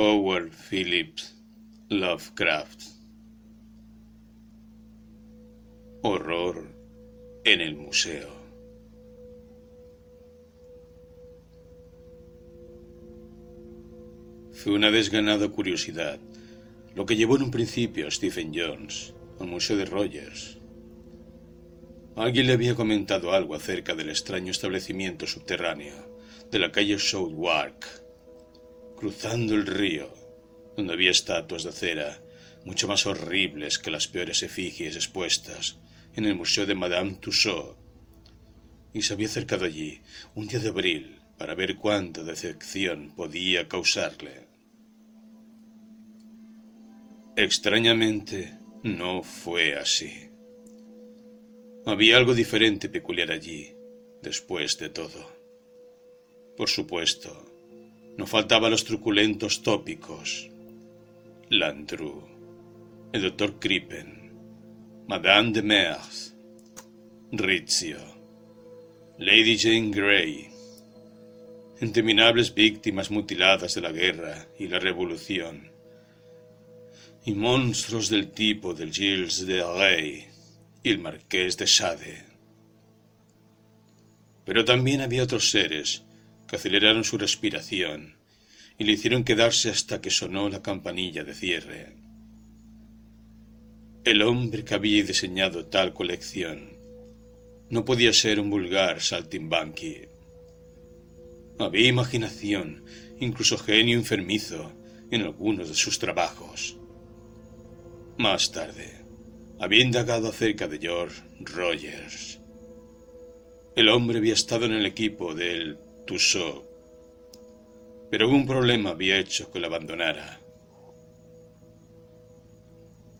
Howard Phillips Lovecraft. Horror en el museo. Fue una desganada curiosidad lo que llevó en un principio a Stephen Jones al Museo de Rogers. Alguien le había comentado algo acerca del extraño establecimiento subterráneo de la calle Southwark, cruzando el río, donde había estatuas de cera mucho más horribles que las peores efigies expuestas en el Museo de Madame Tussauds, y se había acercado allí un día de abril para ver cuánta decepción podía causarle. Extrañamente, no fue así. Había algo diferente y peculiar allí, después de todo. Por supuesto, no faltaban los truculentos tópicos. Landru, el doctor Crippen, Madame de Merz, Rizzio, Lady Jane Grey, interminables víctimas mutiladas de la guerra y la revolución y monstruos del tipo del Gilles de Rey y el Marqués de Sade. Pero también había otros seres que aceleraron su respiración y le hicieron quedarse hasta que sonó la campanilla de cierre. El hombre que había diseñado tal colección no podía ser un vulgar saltimbanqui. Había imaginación, incluso genio enfermizo, en algunos de sus trabajos. Más tarde, había indagado acerca de George Rogers. El hombre había estado en el equipo del Pero un problema había hecho que lo abandonara.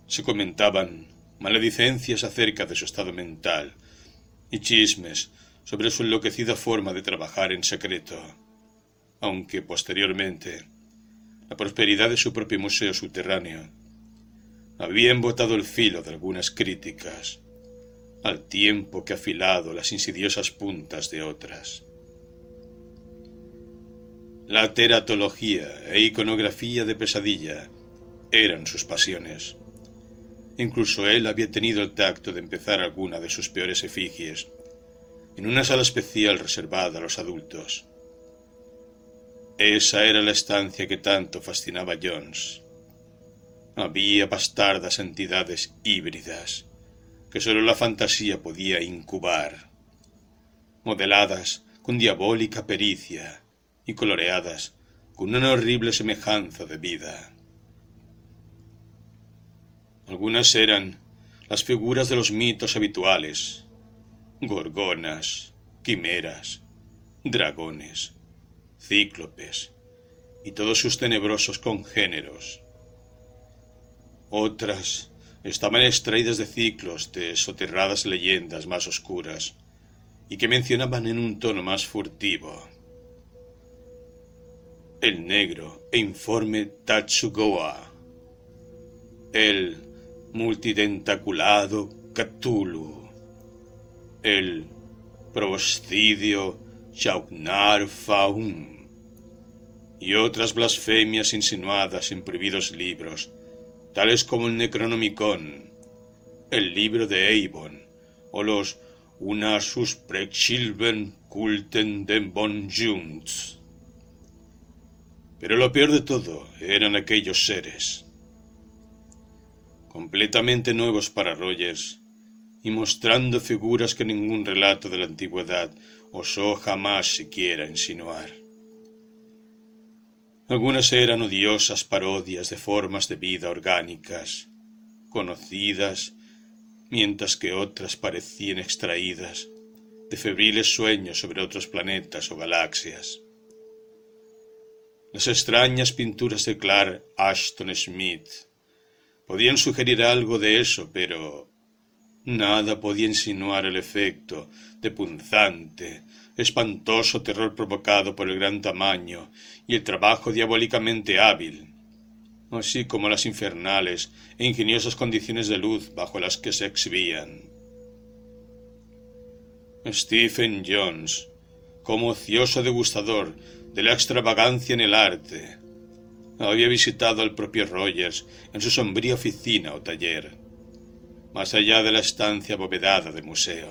Se comentaban maledicencias acerca de su estado mental y chismes sobre su enloquecida forma de trabajar en secreto, aunque posteriormente la prosperidad de su propio museo subterráneo había embotado el filo de algunas críticas, al tiempo que afilado las insidiosas puntas de otras. La teratología e iconografía de pesadilla eran sus pasiones. Incluso él había tenido el tacto de empezar alguna de sus peores efigies en una sala especial reservada a los adultos. Esa era la estancia que tanto fascinaba a Jones. Había bastardas entidades híbridas que sólo la fantasía podía incubar, modeladas con diabólica pericia y coloreadas con una horrible semejanza de vida. Algunas eran las figuras de los mitos habituales, gorgonas, quimeras, dragones, cíclopes y todos sus tenebrosos congéneros otras estaban extraídas de ciclos de soterradas leyendas más oscuras y que mencionaban en un tono más furtivo. El negro e informe Tatsugoa, el multidentaculado Cthulhu, el proboscidio Chaugnar Faun. Y otras blasfemias insinuadas en prohibidos libros tales como el Necronomicon, el libro de Avon o los Unasus Prechilben Kulten den. Pero lo peor de todo eran aquellos seres, completamente nuevos para Rogers y mostrando figuras que ningún relato de la antigüedad osó jamás siquiera insinuar. Algunas eran odiosas parodias de formas de vida orgánicas, conocidas, mientras que otras parecían extraídas de febriles sueños sobre otros planetas o galaxias. Las extrañas pinturas de Clark Ashton Smith podían sugerir algo de eso, pero nada podía insinuar el efecto de punzante, espantoso terror provocado por el gran tamaño y el trabajo diabólicamente hábil, así como las infernales e ingeniosas condiciones de luz bajo las que se exhibían. Stephen Jones, como ocioso degustador de la extravagancia en el arte, había visitado al propio Rogers en su sombría oficina o taller, más allá de la estancia abovedada de museo.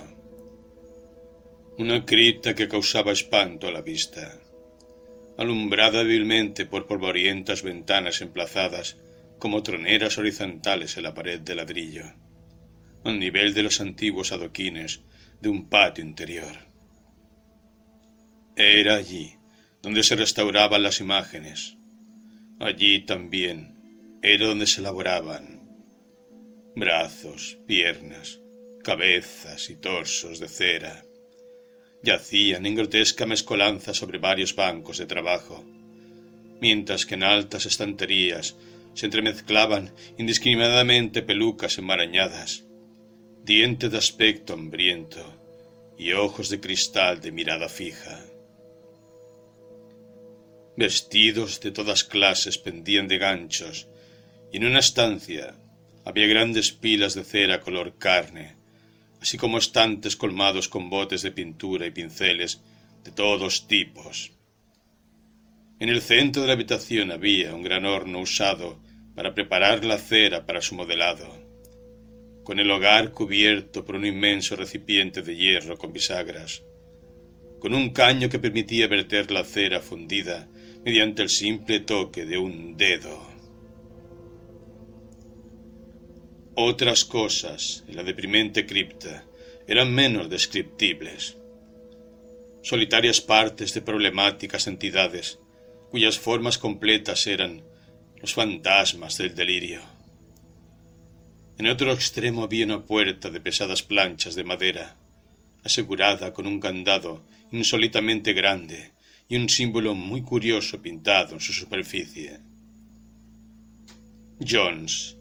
Una cripta que causaba espanto a la vista, alumbrada débilmente por polvorientas ventanas emplazadas como troneras horizontales en la pared de ladrillo, al nivel de los antiguos adoquines de un patio interior. Era allí donde se restauraban las imágenes. Allí también era donde se elaboraban brazos, piernas, cabezas y torsos de cera. Yacían en grotesca mezcolanza sobre varios bancos de trabajo, mientras que en altas estanterías se entremezclaban indiscriminadamente pelucas enmarañadas, dientes de aspecto hambriento y ojos de cristal de mirada fija. Vestidos de todas clases pendían de ganchos, y en una estancia había grandes pilas de cera color carne, así como estantes colmados con botes de pintura y pinceles de todos tipos. En el centro de la habitación había un gran horno usado para preparar la cera para su modelado, con el hogar cubierto por un inmenso recipiente de hierro con bisagras, con un caño que permitía verter la cera fundida mediante el simple toque de un dedo. Otras cosas en la deprimente cripta eran menos descriptibles. Solitarias partes de problemáticas entidades cuyas formas completas eran los fantasmas del delirio. En otro extremo había una puerta de pesadas planchas de madera, asegurada con un candado insólitamente grande y un símbolo muy curioso pintado en su superficie. Jones,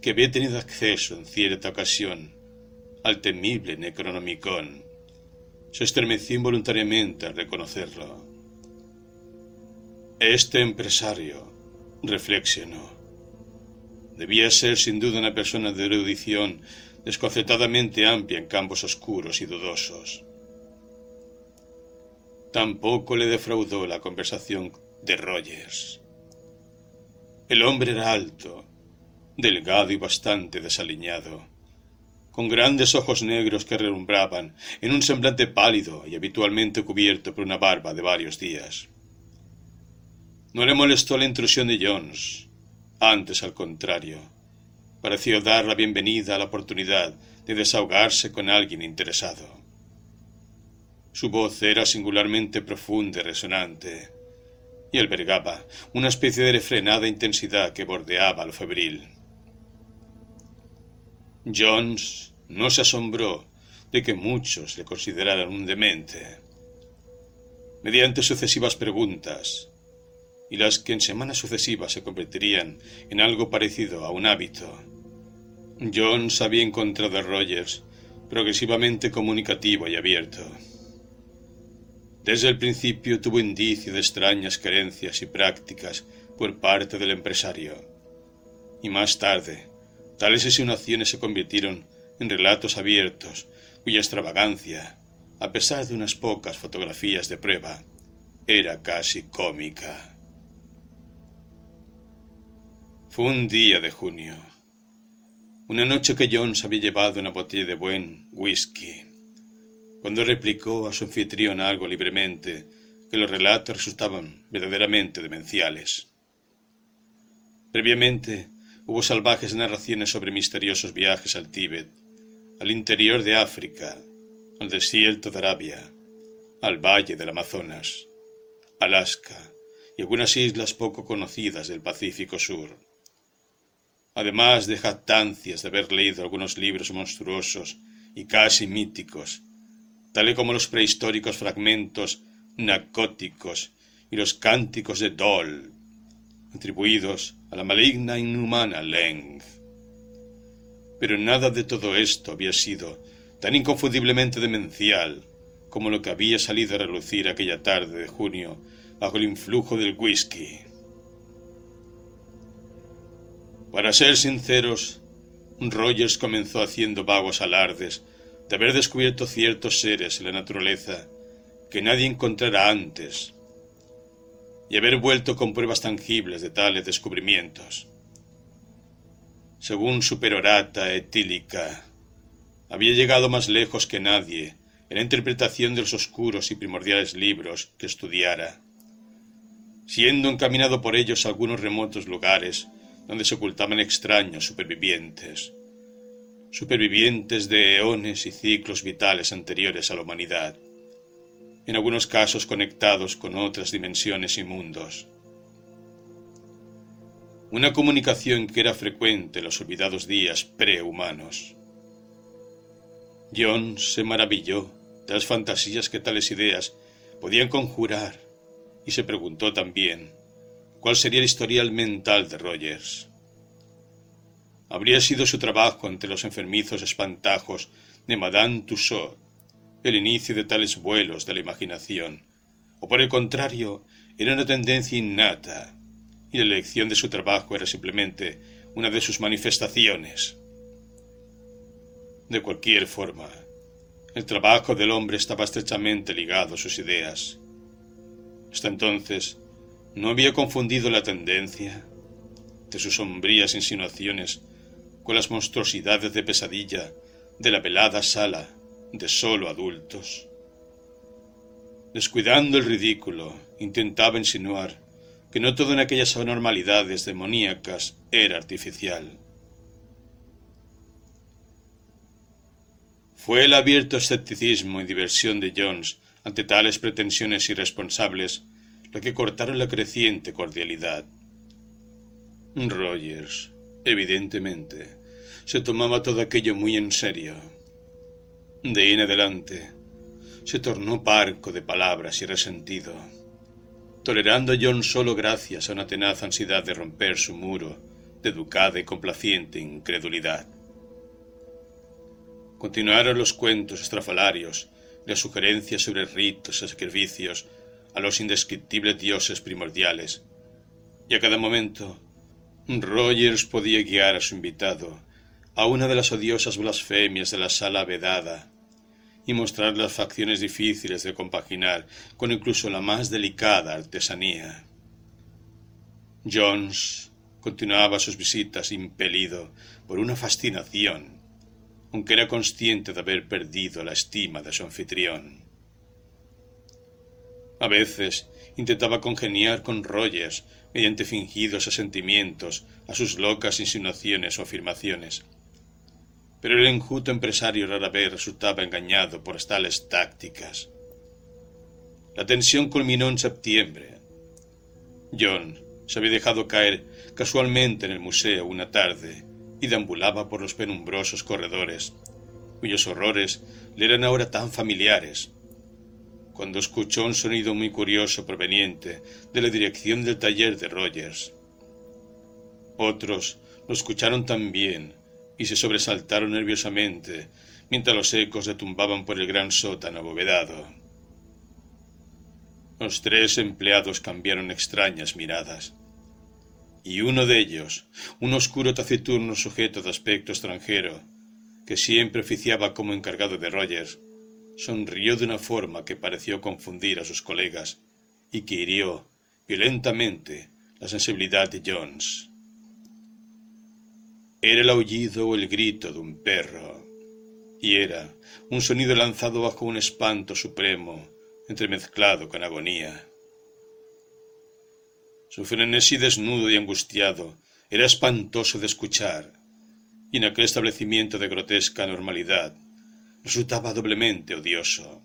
que había tenido acceso en cierta ocasión al temible Necronomicon, se estremeció involuntariamente al reconocerlo. Este empresario, reflexionó, debía ser sin duda una persona de erudición desconcertadamente amplia en campos oscuros y dudosos. Tampoco le defraudó la conversación de Rogers. El hombre era alto, delgado y bastante desaliñado, con grandes ojos negros que relumbraban en un semblante pálido y habitualmente cubierto por una barba de varios días. No le molestó la intrusión de Jones, antes al contrario, pareció dar la bienvenida a la oportunidad de desahogarse con alguien interesado. Su voz era singularmente profunda y resonante, y albergaba una especie de refrenada intensidad que bordeaba lo febril. Jones no se asombró de que muchos le consideraran un demente. Mediante sucesivas preguntas, y las que en semanas sucesivas se convertirían en algo parecido a un hábito, Jones había encontrado a Rogers progresivamente comunicativo y abierto. Desde el principio tuvo indicio de extrañas creencias y prácticas por parte del empresario. Y más tarde, tales insinuaciones se convirtieron en relatos abiertos cuya extravagancia, a pesar de unas pocas fotografías de prueba, era casi cómica. Fue un día de junio, una noche que Jones había llevado una botella de buen whisky cuando replicó a su anfitrión algo libremente que los relatos resultaban verdaderamente demenciales. Previamente hubo salvajes narraciones sobre misteriosos viajes al Tíbet, al interior de África, al desierto de Arabia, al valle del Amazonas, Alaska y algunas islas poco conocidas del Pacífico Sur. Además de jactancias de haber leído algunos libros monstruosos y casi míticos tal como los prehistóricos fragmentos narcóticos y los cánticos de Dol, atribuidos a la maligna e inhumana Leng. Pero nada de todo esto había sido tan inconfundiblemente demencial como lo que había salido a relucir aquella tarde de junio bajo el influjo del whisky. Para ser sinceros, Rogers comenzó haciendo vagos alardes de haber descubierto ciertos seres en la naturaleza que nadie encontrara antes, y haber vuelto con pruebas tangibles de tales descubrimientos. Según su perorata etílica, había llegado más lejos que nadie en la interpretación de los oscuros y primordiales libros que estudiara, siendo encaminado por ellos a algunos remotos lugares donde se ocultaban extraños supervivientes, supervivientes de eones y ciclos vitales anteriores a la humanidad, en algunos casos conectados con otras dimensiones y mundos. Una comunicación que era frecuente en los olvidados días prehumanos. John se maravilló de las fantasías que tales ideas podían conjurar y se preguntó también cuál sería el historial mental de Rogers. Habría sido su trabajo ante los enfermizos espantajos de Madame Tussaud el inicio de tales vuelos de la imaginación, o por el contrario, era una tendencia innata, y la elección de su trabajo era simplemente una de sus manifestaciones. De cualquier forma, el trabajo del hombre estaba estrechamente ligado a sus ideas. Hasta entonces, no había confundido la tendencia de sus sombrías insinuaciones con las monstruosidades de pesadilla de la velada sala de solo adultos. Descuidando el ridículo, intentaba insinuar que no todo en aquellas anormalidades demoníacas era artificial. Fue el abierto escepticismo y diversión de Jones ante tales pretensiones irresponsables lo que cortaron la creciente cordialidad. Rogers, evidentemente, se tomaba todo aquello muy en serio. De ahí en adelante, se tornó parco de palabras y resentido, tolerando a John solo gracias a una tenaz ansiedad de romper su muro de educada y complaciente incredulidad. Continuaron los cuentos estrafalarios las sugerencias sobre ritos y sacrificios a los indescriptibles dioses primordiales, y a cada momento Rogers podía guiar a su invitado a una de las odiosas blasfemias de la sala vedada y mostrar las facciones difíciles de compaginar con incluso la más delicada artesanía. Jones continuaba sus visitas impelido por una fascinación, aunque era consciente de haber perdido la estima de su anfitrión. A veces intentaba congeniar con Rogers mediante fingidos asentimientos a sus locas insinuaciones o afirmaciones, pero el enjuto empresario rara vez resultaba engañado por tales tácticas. La tensión culminó en septiembre. John se había dejado caer casualmente en el museo una tarde y deambulaba por los penumbrosos corredores, cuyos horrores le eran ahora tan familiares, cuando escuchó un sonido muy curioso proveniente de la dirección del taller de Rogers. Otros lo escucharon también y se sobresaltaron nerviosamente mientras los ecos retumbaban por el gran sótano abovedado. Los tres empleados cambiaron extrañas miradas, y uno de ellos, un oscuro taciturno sujeto de aspecto extranjero, que siempre oficiaba como encargado de Rogers, sonrió de una forma que pareció confundir a sus colegas y que hirió violentamente la sensibilidad de Jones. Era el aullido o el grito de un perro, y era un sonido lanzado bajo un espanto supremo, entremezclado con agonía. Su frenesí desnudo y angustiado era espantoso de escuchar, y en aquel establecimiento de grotesca normalidad resultaba doblemente odioso.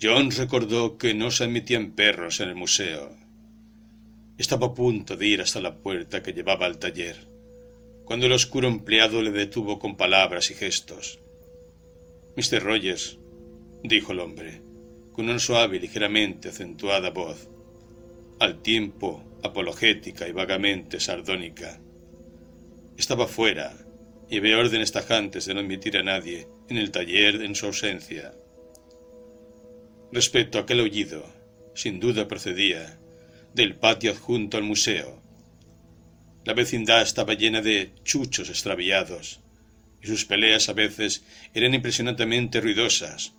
John recordó que no se admitían perros en el museo. Estaba a punto de ir hasta la puerta que llevaba al taller cuando el oscuro empleado le detuvo con palabras y gestos. Mr. Rogers, dijo el hombre, con una suave y ligeramente acentuada voz, al tiempo apologética y vagamente sardónica. Estaba fuera y había órdenes tajantes de no admitir a nadie en el taller en su ausencia. Respecto a aquel aullido, sin duda procedía del patio adjunto al museo, la vecindad estaba llena de chuchos extraviados, y sus peleas a veces eran impresionantemente ruidosas.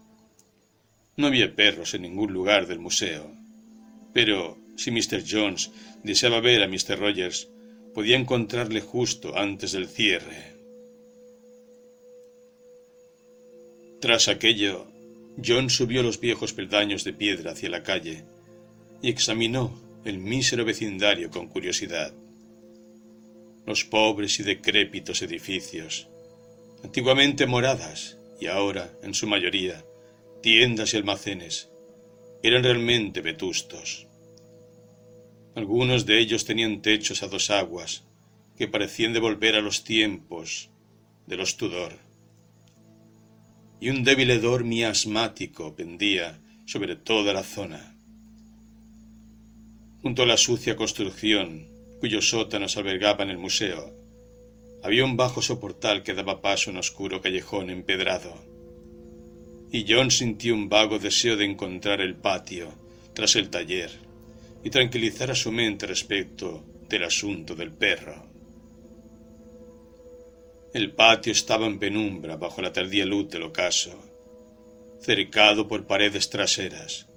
No había perros en ningún lugar del museo, pero si Mr. Jones deseaba ver a Mr. Rogers, podía encontrarle justo antes del cierre. Tras aquello, John subió los viejos peldaños de piedra hacia la calle y examinó el mísero vecindario con curiosidad. Los pobres y decrépitos edificios, antiguamente moradas y ahora, en su mayoría, tiendas y almacenes, eran realmente vetustos. Algunos de ellos tenían techos a dos aguas que parecían devolver a los tiempos de los Tudor. Y un débil hedor miasmático pendía sobre toda la zona. Junto a la sucia construcción, cuyos sótanos albergaban el museo, había un bajo soportal que daba paso a un oscuro callejón empedrado. Y John sintió un vago deseo de encontrar el patio tras el taller y tranquilizar a su mente respecto del asunto del perro. El patio estaba en penumbra bajo la tardía luz del ocaso, cercado por paredes traseras,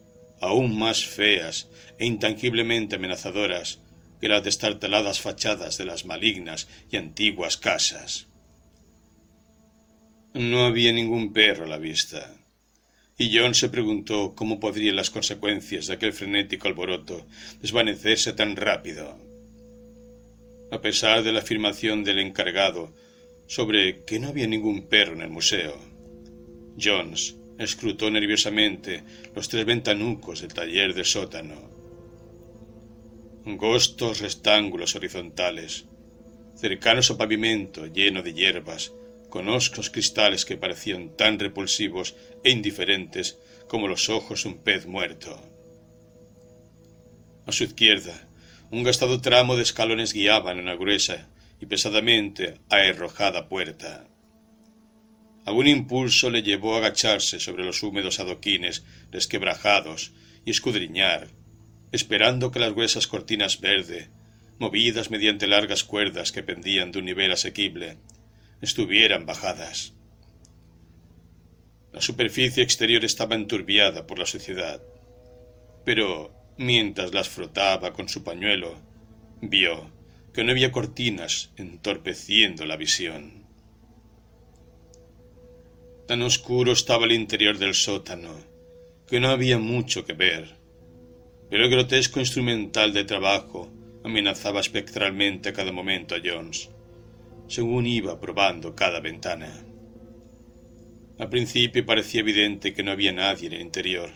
aún más feas e intangiblemente amenazadoras que las destartaladas fachadas de las malignas y antiguas casas. No había ningún perro a la vista, y John se preguntó cómo podrían las consecuencias de aquel frenético alboroto desvanecerse tan rápido. A pesar de la afirmación del encargado sobre que no había ningún perro en el museo, Jones escrutó nerviosamente los tres ventanucos del taller del sótano. Gostos rectángulos horizontales, cercanos al pavimento lleno de hierbas, con oscos cristales que parecían tan repulsivos e indiferentes como los ojos de un pez muerto. A su izquierda, un gastado tramo de escalones guiaban en una gruesa y pesadamente aherrojada puerta. Algún impulso le llevó a agacharse sobre los húmedos adoquines resquebrajados y escudriñar, esperando que las gruesas cortinas verde, movidas mediante largas cuerdas que pendían de un nivel asequible, estuvieran bajadas. La superficie exterior estaba enturbiada por la suciedad, pero mientras las frotaba con su pañuelo, vio que no había cortinas entorpeciendo la visión. Tan oscuro estaba el interior del sótano que no había mucho que ver, pero el grotesco instrumental de trabajo amenazaba espectralmente a cada momento a Jones según iba probando cada ventana. Al principio parecía evidente que no había nadie en el interior,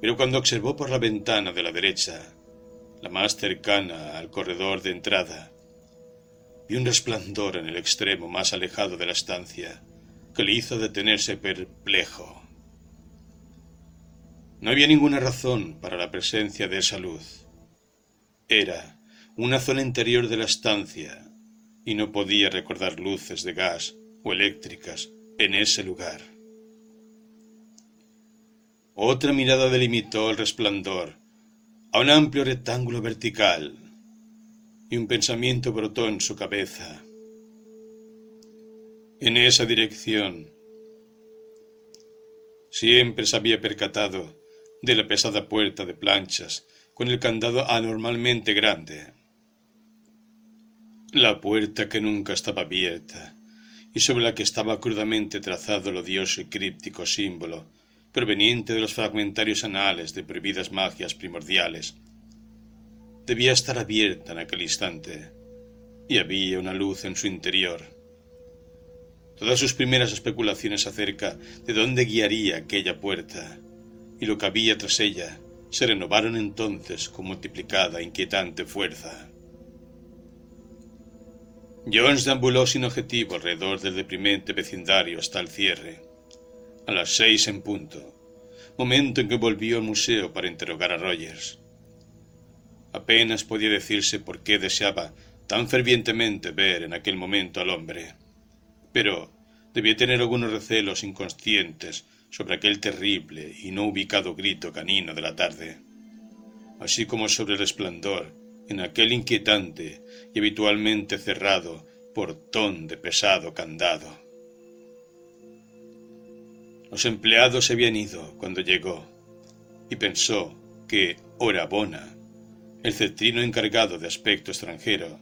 pero cuando observó por la ventana de la derecha, la más cercana al corredor de entrada, vio un resplandor en el extremo más alejado de la estancia que le hizo detenerse perplejo. No había ninguna razón para la presencia de esa luz. Era una zona interior de la estancia y no podía recordar luces de gas o eléctricas en ese lugar. Otra mirada delimitó el resplandor a un amplio rectángulo vertical y un pensamiento brotó en su cabeza. En esa dirección siempre se había percatado de la pesada puerta de planchas con el candado anormalmente grande la puerta que nunca estaba abierta y sobre la que estaba crudamente trazado el odioso y críptico símbolo proveniente de los fragmentarios anales de prohibidas magias primordiales. Debía estar abierta en aquel instante, y había una luz en su interior. Todas sus primeras especulaciones acerca de dónde guiaría aquella puerta y lo que había tras ella se renovaron entonces con multiplicada e inquietante fuerza. Jones deambuló sin objetivo alrededor del deprimente vecindario hasta el cierre, a las seis en punto, momento en que volvió al museo para interrogar a Rogers. Apenas podía decirse por qué deseaba tan fervientemente ver en aquel momento al hombre, pero debía tener algunos recelos inconscientes sobre aquel terrible y no ubicado grito canino de la tarde, así como sobre el resplandor en aquel inquietante y habitualmente cerrado portón de pesado candado. Los empleados se habían ido cuando llegó y pensó que hora bona el cetrino encargado de aspecto extranjero,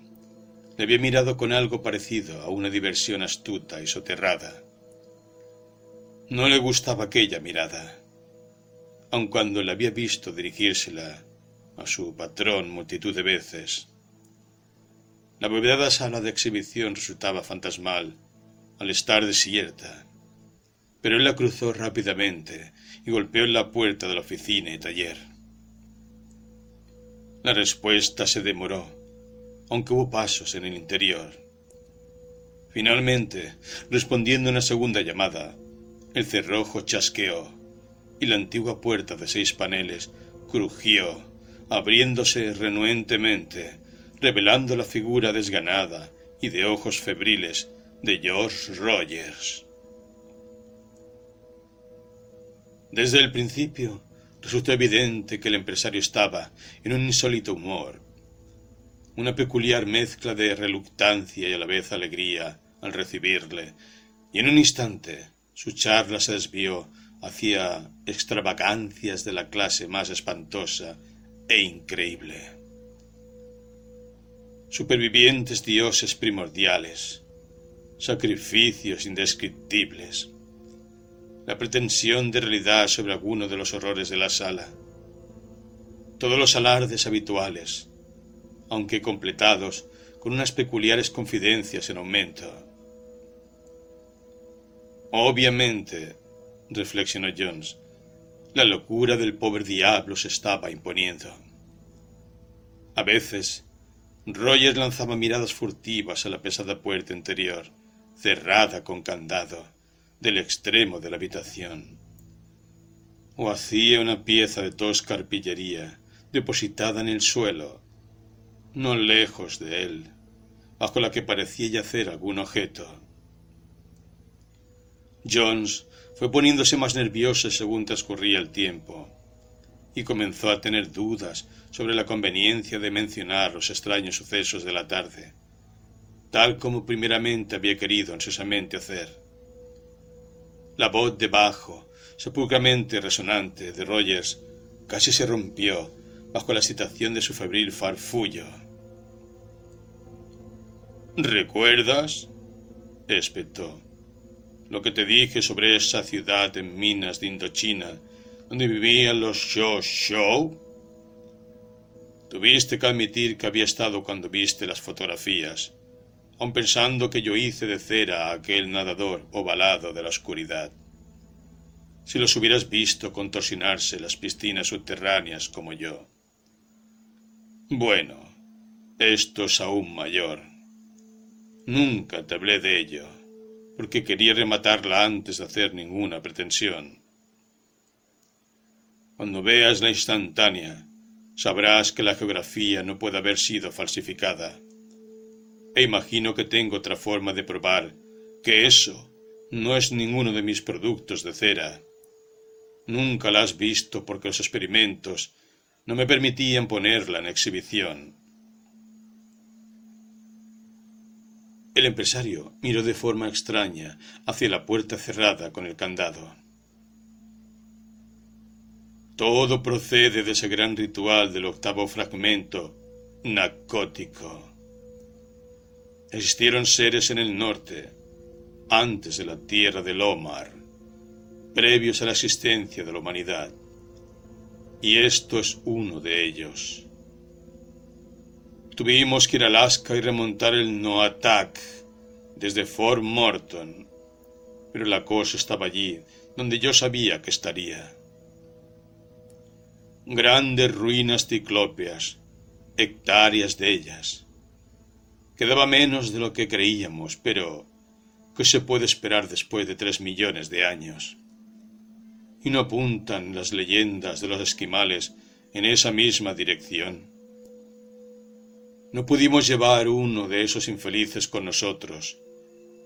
le había mirado con algo parecido a una diversión astuta y soterrada. No le gustaba aquella mirada, aun cuando le había visto dirigírsela a su patrón multitud de veces. La bóveda sala de exhibición resultaba fantasmal al estar desierta, pero él la cruzó rápidamente y golpeó en la puerta de la oficina y taller. La respuesta se demoró, aunque hubo pasos en el interior. Finalmente, respondiendo a una segunda llamada, el cerrojo chasqueó y la antigua puerta de seis paneles crujió, abriéndose renuentemente, revelando la figura desganada y de ojos febriles de George Rogers. Desde el principio resultó evidente que el empresario estaba en un insólito humor, una peculiar mezcla de reluctancia y a la vez alegría al recibirle, y en un instante su charla se desvió hacia extravagancias de la clase más espantosa e increíble. Supervivientes dioses primordiales, sacrificios indescriptibles, la pretensión de realidad sobre alguno de los horrores de la sala, todos los alardes habituales, aunque completados con unas peculiares confidencias en aumento. Obviamente, reflexionó Jones. La locura del pobre diablo se estaba imponiendo. A veces, Rogers lanzaba miradas furtivas a la pesada puerta interior, cerrada con candado, del extremo de la habitación. O hacía una pieza de tosca arpillería depositada en el suelo, no lejos de él, bajo la que parecía yacer algún objeto. Jones fue poniéndose más nerviosa según transcurría el tiempo, y comenzó a tener dudas sobre la conveniencia de mencionar los extraños sucesos de la tarde, tal como primeramente había querido ansiosamente hacer. La voz de bajo, sepulcramente resonante de Rogers casi se rompió bajo la excitación de su febril farfullo. ¿Recuerdas? espetó lo que te dije sobre esa ciudad en minas de Indochina, donde vivían los Show Show? Tuviste que admitir que había estado cuando viste las fotografías, aun pensando que yo hice de cera a aquel nadador ovalado de la oscuridad. Si los hubieras visto contorsionarse las piscinas subterráneas como yo. Bueno, esto es aún mayor. Nunca te hablé de ello porque quería rematarla antes de hacer ninguna pretensión. Cuando veas la instantánea, sabrás que la geografía no puede haber sido falsificada. E imagino que tengo otra forma de probar que eso no es ninguno de mis productos de cera. Nunca la has visto porque los experimentos no me permitían ponerla en exhibición. El empresario miró de forma extraña hacia la puerta cerrada con el candado. Todo procede de ese gran ritual del octavo fragmento narcótico. Existieron seres en el norte, antes de la tierra del Omar, previos a la existencia de la humanidad, y esto es uno de ellos. Tuvimos que ir a Alaska y remontar el Noatak desde Fort Morton, pero la cosa estaba allí, donde yo sabía que estaría. Grandes ruinas ciclópeas, hectáreas de ellas. Quedaba menos de lo que creíamos, pero ¿qué se puede esperar después de tres millones de años? ¿Y no apuntan las leyendas de los esquimales en esa misma dirección? No pudimos llevar uno de esos infelices con nosotros,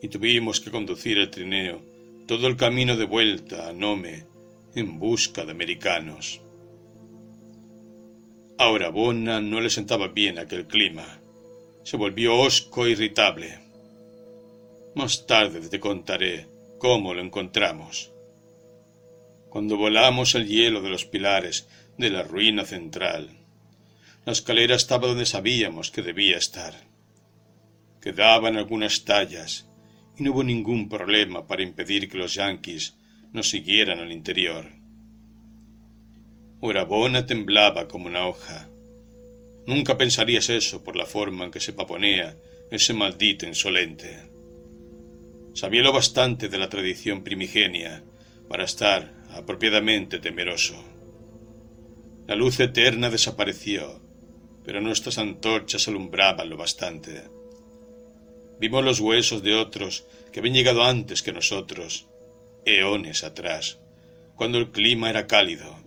y tuvimos que conducir el trineo todo el camino de vuelta a Nome en busca de americanos. A Orabona no le sentaba bien aquel clima. Se volvió hosco e irritable. Más tarde te contaré cómo lo encontramos. Cuando volamos el hielo de los pilares de la ruina central, La escalera estaba donde sabíamos que debía estar. Quedaban algunas tallas y no hubo ningún problema para impedir que los yanquis nos siguieran al interior. Urabona temblaba como una hoja. Nunca pensarías eso por la forma en que se paponea ese maldito insolente. Sabía lo bastante de la tradición primigenia para estar apropiadamente temeroso. La luz eterna desapareció, pero nuestras antorchas alumbraban lo bastante. Vimos los huesos de otros que habían llegado antes que nosotros, eones atrás, cuando el clima era cálido.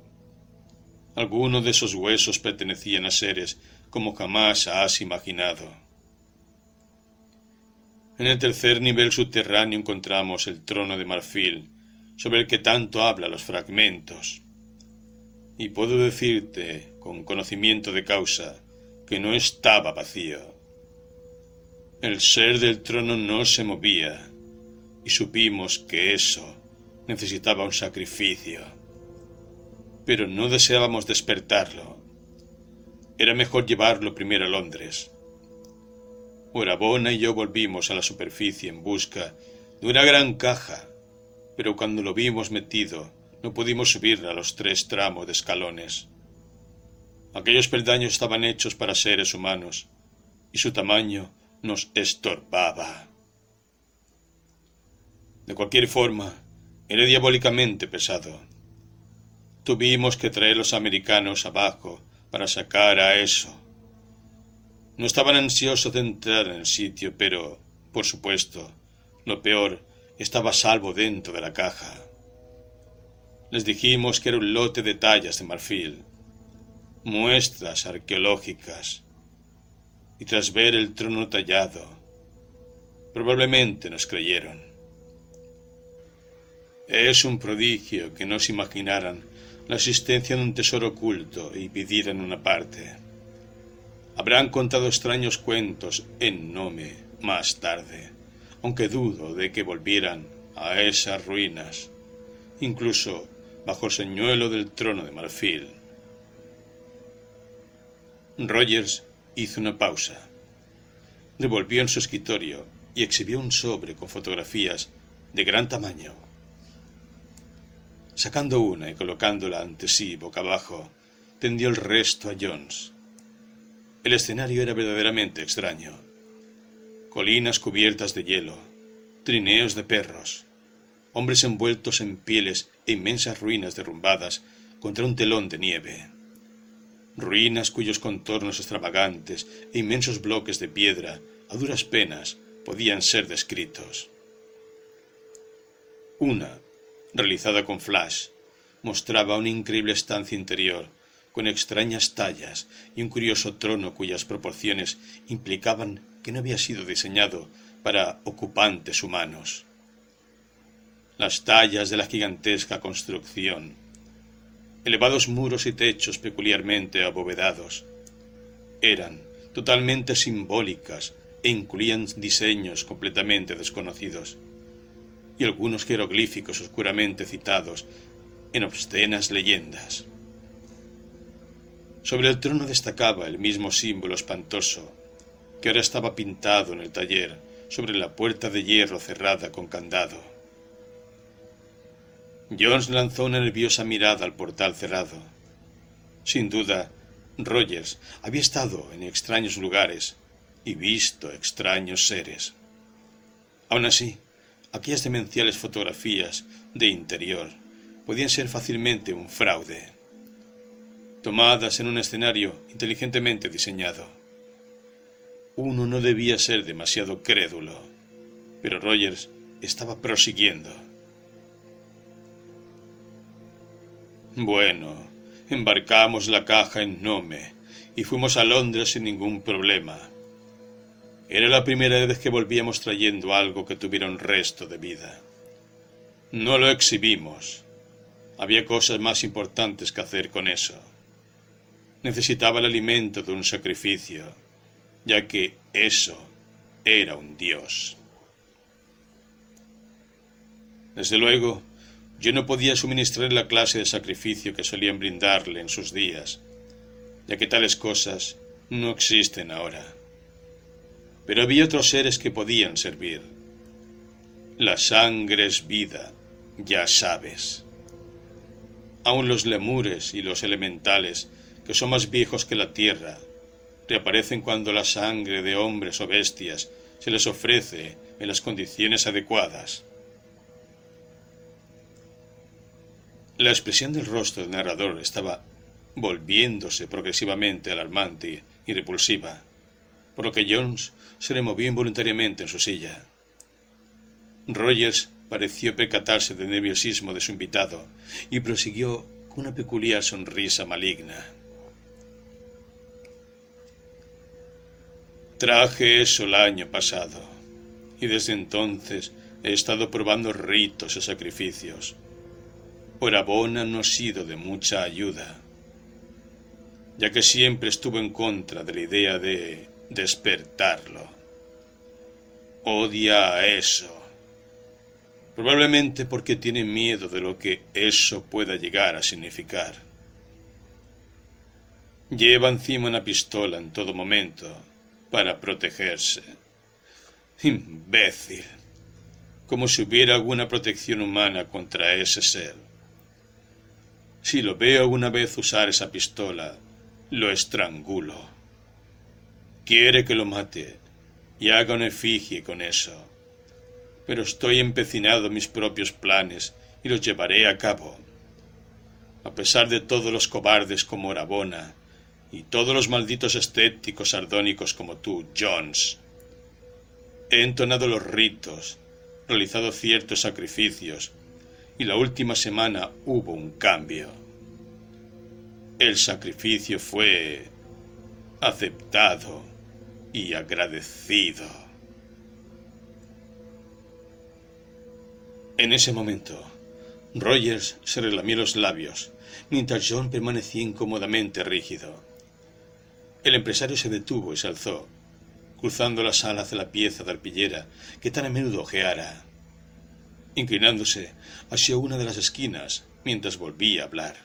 Algunos de esos huesos pertenecían a seres como jamás has imaginado. En el tercer nivel subterráneo encontramos el trono de marfil, sobre el que tanto habla los fragmentos. Y puedo decirte, con conocimiento de causa, que no estaba vacío. El ser del trono no se movía, y supimos que eso necesitaba un sacrificio. Pero no deseábamos despertarlo. Era mejor llevarlo primero a Londres. Urabona y yo volvimos a la superficie en busca de una gran caja, pero cuando lo vimos metido no pudimos subir a los tres tramos de escalones. Aquellos peldaños estaban hechos para seres humanos, y su tamaño nos estorbaba. De cualquier forma, era diabólicamente pesado. Tuvimos que traer los americanos abajo para sacar a eso. No estaban ansiosos de entrar en el sitio, pero, por supuesto, lo peor estaba salvo dentro de la caja. Les dijimos que era un lote de tallas de marfil, muestras arqueológicas, y tras ver el trono tallado, probablemente nos creyeron. Es un prodigio que no se imaginaran la existencia de un tesoro oculto y pidieran una parte. Habrán contado extraños cuentos en Nome más tarde, aunque dudo de que volvieran a esas ruinas, incluso bajo el señuelo del trono de marfil. Rogers hizo una pausa. Devolvió en su escritorio y exhibió un sobre con fotografías de gran tamaño. Sacando una y colocándola ante sí boca abajo, tendió el resto a Jones. El escenario era verdaderamente extraño. Colinas cubiertas de hielo, trineos de perros, hombres envueltos en pieles e inmensas ruinas derrumbadas contra un telón de nieve. Ruinas cuyos contornos extravagantes e inmensos bloques de piedra, a duras penas, podían ser descritos. Una, realizada con flash, mostraba una increíble estancia interior con extrañas tallas y un curioso trono cuyas proporciones implicaban que no había sido diseñado para ocupantes humanos. Las tallas de la gigantesca construcción, elevados muros y techos peculiarmente abovedados, eran totalmente simbólicas e incluían diseños completamente desconocidos y algunos jeroglíficos oscuramente citados en obscenas leyendas. Sobre el trono destacaba el mismo símbolo espantoso que ahora estaba pintado en el taller sobre la puerta de hierro cerrada con candado. Jones lanzó una nerviosa mirada al portal cerrado. Sin duda, Rogers había estado en extraños lugares y visto extraños seres. Aun así, aquellas demenciales fotografías de interior podían ser fácilmente un fraude tomadas en un escenario inteligentemente diseñado. Uno no debía ser demasiado crédulo, pero Rogers estaba prosiguiendo. Bueno, embarcamos la caja en Nome y fuimos a Londres sin ningún problema. Era la primera vez que volvíamos trayendo algo que tuviera un resto de vida. No lo exhibimos. Había cosas más importantes que hacer con eso necesitaba el alimento de un sacrificio, ya que eso era un dios. Desde luego, yo no podía suministrar la clase de sacrificio que solían brindarle en sus días, ya que tales cosas no existen ahora. Pero había otros seres que podían servir. La sangre es vida, ya sabes. Aun los lemures y los elementales, que son más viejos que la tierra, reaparecen cuando la sangre de hombres o bestias se les ofrece en las condiciones adecuadas. La expresión del rostro del narrador estaba volviéndose progresivamente alarmante y repulsiva, por lo que Jones se removió involuntariamente en su silla. Rogers pareció percatarse del nerviosismo de su invitado y prosiguió con una peculiar sonrisa maligna. Traje eso el año pasado, y desde entonces he estado probando ritos y sacrificios. Por Abona no ha sido de mucha ayuda, ya que siempre estuvo en contra de la idea de despertarlo. Odia a eso. Probablemente porque tiene miedo de lo que eso pueda llegar a significar. Lleva encima una pistola en todo momento para protegerse. Imbécil. Como si hubiera alguna protección humana contra ese ser. Si lo veo alguna vez usar esa pistola, lo estrangulo. Quiere que lo mate y haga una efigie con eso. Pero estoy empecinado en mis propios planes y los llevaré a cabo. A pesar de todos los cobardes como Rabona y todos los malditos escépticos sardónicos como tú, Jones. He entonado los ritos, realizado ciertos sacrificios, y la última semana hubo un cambio. El sacrificio fue aceptado y agradecido. En ese momento, Rogers se relamió los labios, mientras John permanecía incómodamente rígido. El empresario se detuvo y se alzó, cruzando la sala hacia la pieza de arpillera que tan a menudo ojeara, inclinándose hacia una de las esquinas mientras volvía a hablar.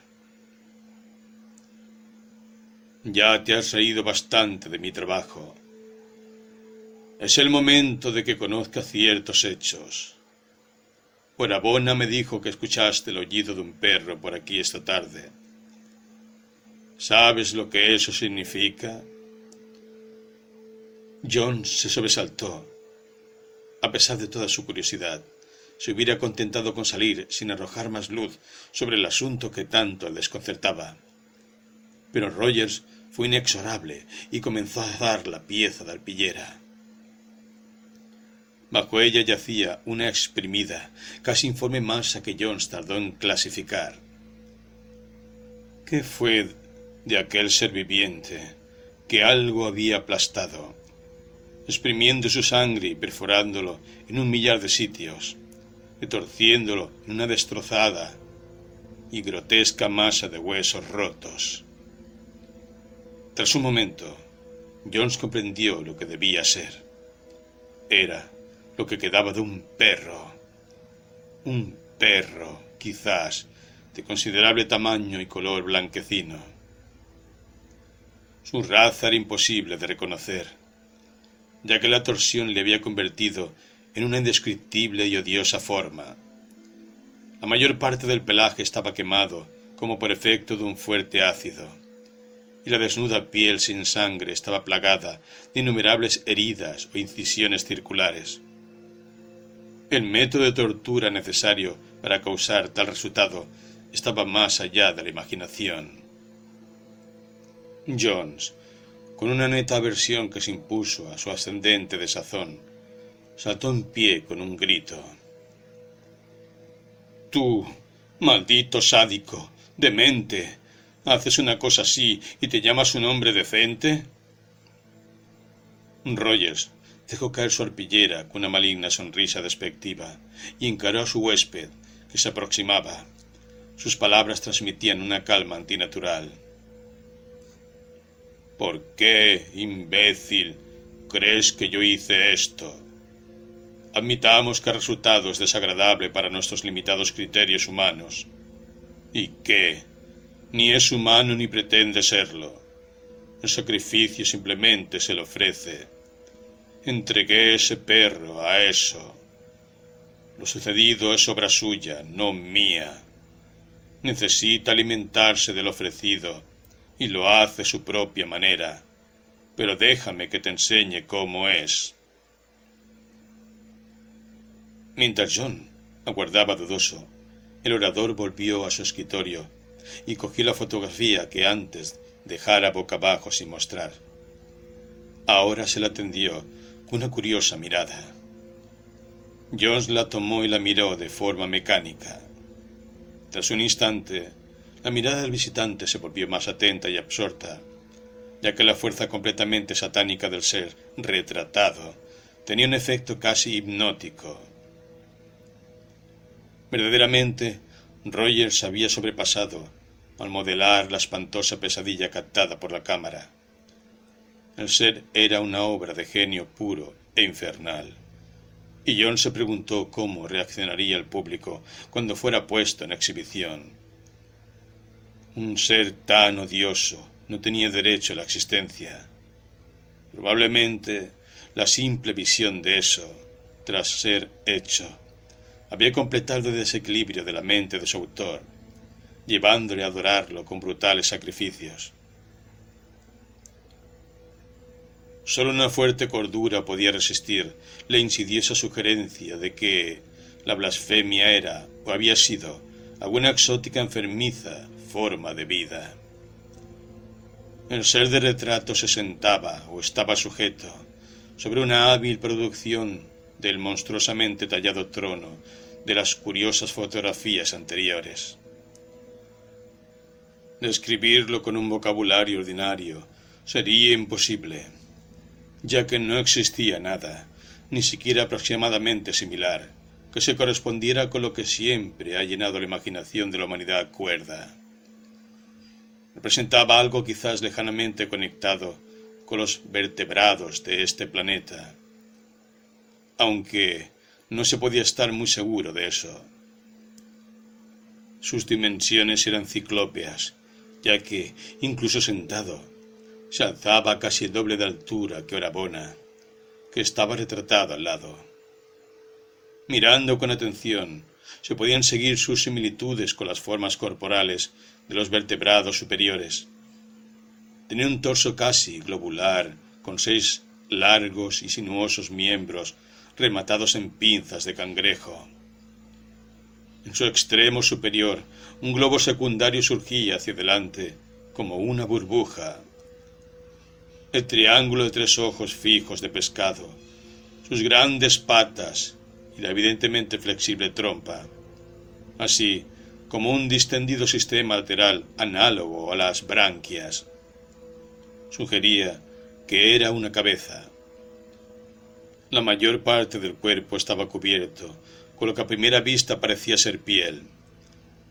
Ya te has reído bastante de mi trabajo. Es el momento de que conozca ciertos hechos. Buenabona me dijo que escuchaste el aullido de un perro por aquí esta tarde. ¿Sabes lo que eso significa? John se sobresaltó. A pesar de toda su curiosidad, se hubiera contentado con salir sin arrojar más luz sobre el asunto que tanto le desconcertaba. Pero Rogers fue inexorable y comenzó a dar la pieza de alpillera. Bajo ella yacía una exprimida, casi informe masa que Jones tardó en clasificar. ¿Qué fue de aquel ser viviente que algo había aplastado, exprimiendo su sangre y perforándolo en un millar de sitios, retorciéndolo en una destrozada y grotesca masa de huesos rotos. Tras un momento, Jones comprendió lo que debía ser. Era lo que quedaba de un perro. Un perro, quizás, de considerable tamaño y color blanquecino. Su raza era imposible de reconocer, ya que la torsión le había convertido en una indescriptible y odiosa forma. La mayor parte del pelaje estaba quemado como por efecto de un fuerte ácido, y la desnuda piel sin sangre estaba plagada de innumerables heridas o incisiones circulares. El método de tortura necesario para causar tal resultado estaba más allá de la imaginación. Jones, con una neta aversión que se impuso a su ascendente de sazón, saltó en pie con un grito. Tú, maldito sádico, demente, haces una cosa así y te llamas un hombre decente. Rogers dejó caer su arpillera con una maligna sonrisa despectiva y encaró a su huésped, que se aproximaba. Sus palabras transmitían una calma antinatural. ¿Por qué, imbécil, crees que yo hice esto? Admitamos que el resultado es desagradable para nuestros limitados criterios humanos. ¿Y qué? Ni es humano ni pretende serlo. El sacrificio simplemente se le ofrece. Entregué ese perro a eso. Lo sucedido es obra suya, no mía. Necesita alimentarse del ofrecido y lo hace su propia manera. Pero déjame que te enseñe cómo es. Mientras John aguardaba dudoso, el orador volvió a su escritorio y cogió la fotografía que antes dejara boca abajo sin mostrar. Ahora se la tendió una curiosa mirada. Jones la tomó y la miró de forma mecánica. Tras un instante, la mirada del visitante se volvió más atenta y absorta, ya que la fuerza completamente satánica del ser retratado tenía un efecto casi hipnótico. Verdaderamente, Rogers había sobrepasado al modelar la espantosa pesadilla captada por la cámara. El ser era una obra de genio puro e infernal. Y John se preguntó cómo reaccionaría el público cuando fuera puesto en exhibición. Un ser tan odioso no tenía derecho a la existencia. Probablemente la simple visión de eso, tras ser hecho, había completado el desequilibrio de la mente de su autor llevándole a adorarlo con brutales sacrificios. Solo una fuerte cordura podía resistir la insidiosa sugerencia de que la blasfemia era o había sido alguna exótica enfermiza forma de vida. El ser de retrato se sentaba o estaba sujeto sobre una hábil producción del monstruosamente tallado trono de las curiosas fotografías anteriores. Describirlo con un vocabulario ordinario sería imposible, ya que no existía nada, ni siquiera aproximadamente similar, que se correspondiera con lo que siempre ha llenado la imaginación de la humanidad cuerda. Representaba algo quizás lejanamente conectado con los vertebrados de este planeta, aunque no se podía estar muy seguro de eso. Sus dimensiones eran ciclópeas ya que, incluso sentado, se alzaba casi el doble de altura que Orabona, que estaba retratada al lado. Mirando con atención, se podían seguir sus similitudes con las formas corporales de los vertebrados superiores. Tenía un torso casi globular, con seis largos y sinuosos miembros rematados en pinzas de cangrejo. En su extremo superior, un globo secundario surgía hacia adelante, como una burbuja. El triángulo de tres ojos fijos de pescado, sus grandes patas y la evidentemente flexible trompa, así como un distendido sistema lateral análogo a las branquias. Sugería que era una cabeza. La mayor parte del cuerpo estaba cubierto con lo que a primera vista parecía ser piel,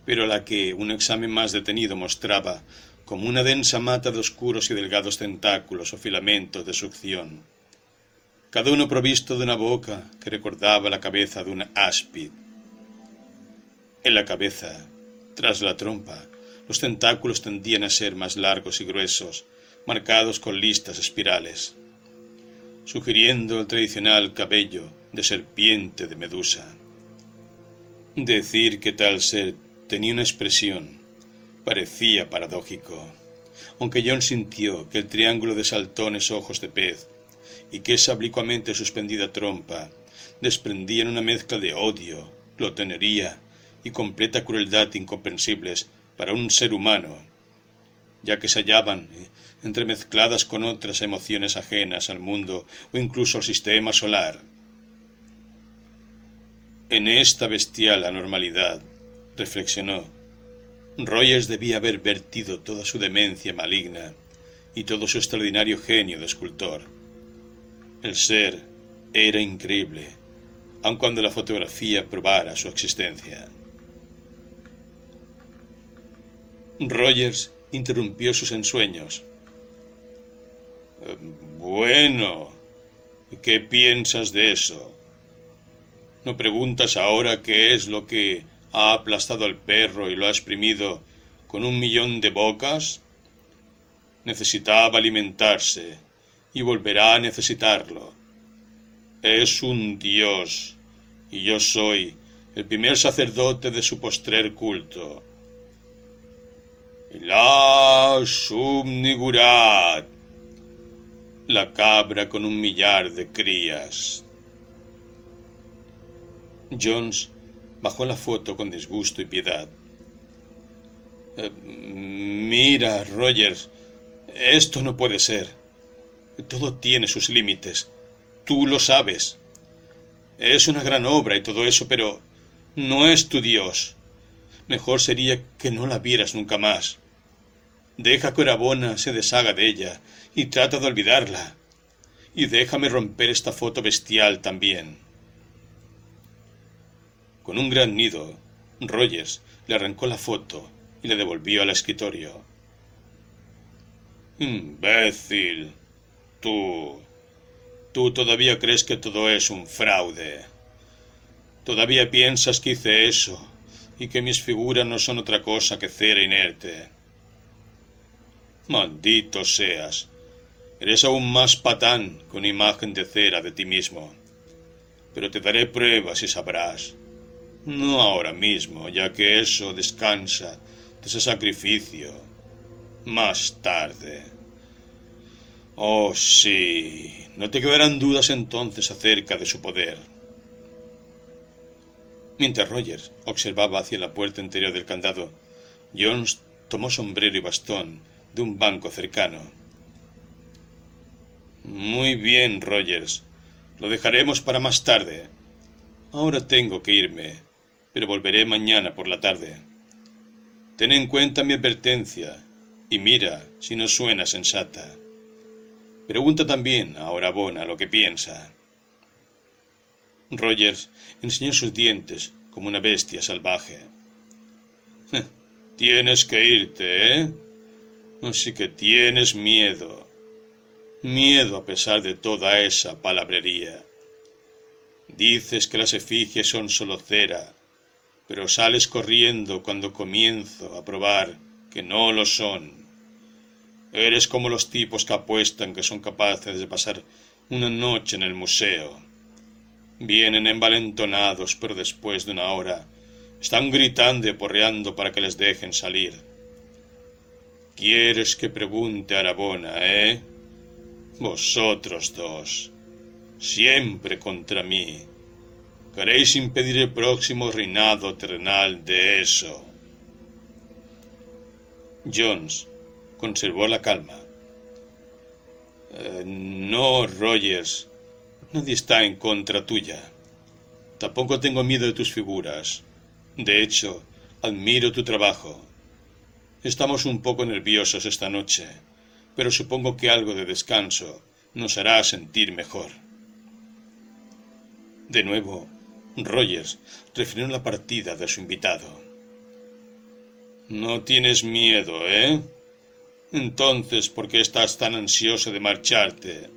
pero la que un examen más detenido mostraba como una densa mata de oscuros y delgados tentáculos o filamentos de succión, cada uno provisto de una boca que recordaba la cabeza de un áspid. En la cabeza, tras la trompa, los tentáculos tendían a ser más largos y gruesos, marcados con listas espirales, sugiriendo el tradicional cabello de serpiente de Medusa. Decir que tal ser tenía una expresión parecía paradójico, aunque John sintió que el triángulo de saltones ojos de pez y que esa oblicuamente suspendida trompa desprendían una mezcla de odio, glotonería y completa crueldad incomprensibles para un ser humano, ya que se hallaban entremezcladas con otras emociones ajenas al mundo o incluso al sistema solar. En esta bestial anormalidad, reflexionó, Rogers debía haber vertido toda su demencia maligna y todo su extraordinario genio de escultor. El ser era increíble, aun cuando la fotografía probara su existencia. Rogers interrumpió sus ensueños. Bueno, ¿qué piensas de eso? ¿No preguntas ahora qué es lo que ha aplastado al perro y lo ha exprimido con un millón de bocas? necesitaba alimentarse y volverá a necesitarlo. Es un dios y yo soy el primer sacerdote de su postrer culto. La subnigurat, la cabra con un millar de crías. Jones bajó la foto con disgusto y piedad. Eh, mira, Rogers, esto no puede ser. Todo tiene sus límites. Tú lo sabes. Es una gran obra y todo eso, pero no es tu Dios. Mejor sería que no la vieras nunca más. Deja que Orabona se deshaga de ella y trata de olvidarla. Y déjame romper esta foto bestial también. Con un gran nido, Rogers le arrancó la foto y le devolvió al escritorio. Imbécil. Tú. Tú todavía crees que todo es un fraude. Todavía piensas que hice eso y que mis figuras no son otra cosa que cera inerte. Maldito seas. Eres aún más patán con imagen de cera de ti mismo. Pero te daré pruebas y sabrás. No ahora mismo, ya que eso descansa de ese sacrificio. Más tarde. Oh, sí. No te quedarán dudas entonces acerca de su poder. Mientras Rogers observaba hacia la puerta interior del candado, Jones tomó sombrero y bastón de un banco cercano. Muy bien, Rogers. Lo dejaremos para más tarde. Ahora tengo que irme, pero volveré mañana por la tarde. Ten en cuenta mi advertencia y mira si no suena sensata. Pregunta también a Orabona lo que piensa. Rogers enseñó sus dientes como una bestia salvaje. Tienes que irte, ¿eh? Así que tienes miedo. Miedo a pesar de toda esa palabrería. Dices que las efigies son solo cera, pero sales corriendo cuando comienzo a probar que no lo son. Eres como los tipos que apuestan que son capaces de pasar una noche en el museo. Vienen envalentonados, pero después de una hora están gritando y porreando para que les dejen salir. ¿Quieres que pregunte a Arabona, eh? Vosotros dos, siempre contra mí. Queréis impedir el próximo reinado terrenal de eso. Jones conservó la calma. Eh, no, Rogers. Nadie está en contra tuya. Tampoco tengo miedo de tus figuras. De hecho, admiro tu trabajo. Estamos un poco nerviosos esta noche, pero supongo que algo de descanso nos hará sentir mejor. De nuevo, Rogers refirió la partida de su invitado. No tienes miedo, ¿eh? Entonces, ¿por qué estás tan ansioso de marcharte?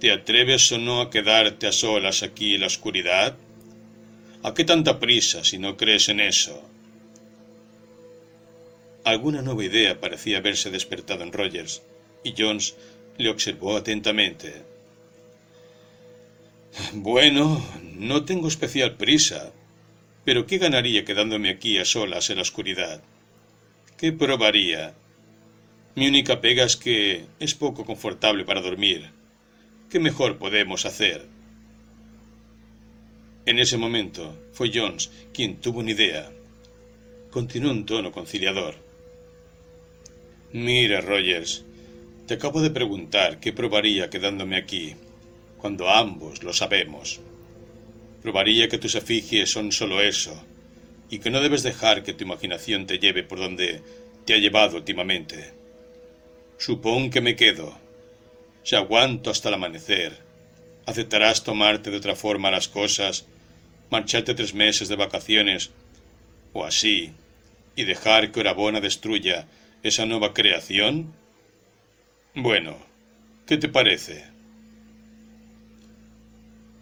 ¿Te atreves o no a quedarte a solas aquí en la oscuridad? ¿A qué tanta prisa si no crees en eso? Alguna nueva idea parecía haberse despertado en Rogers, y Jones le observó atentamente. Bueno, no tengo especial prisa, pero ¿qué ganaría quedándome aquí a solas en la oscuridad? ¿Qué probaría? Mi única pega es que es poco confortable para dormir. ¿Qué mejor podemos hacer? En ese momento fue Jones quien tuvo una idea. Continuó en tono conciliador. Mira, Rogers, te acabo de preguntar qué probaría quedándome aquí, cuando ambos lo sabemos. Probaría que tus efigies son solo eso, y que no debes dejar que tu imaginación te lleve por donde te ha llevado últimamente. Supón que me quedo. Si aguanto hasta el amanecer, ¿aceptarás tomarte de otra forma las cosas, marcharte tres meses de vacaciones, o así, y dejar que Orabona destruya esa nueva creación? Bueno, ¿qué te parece?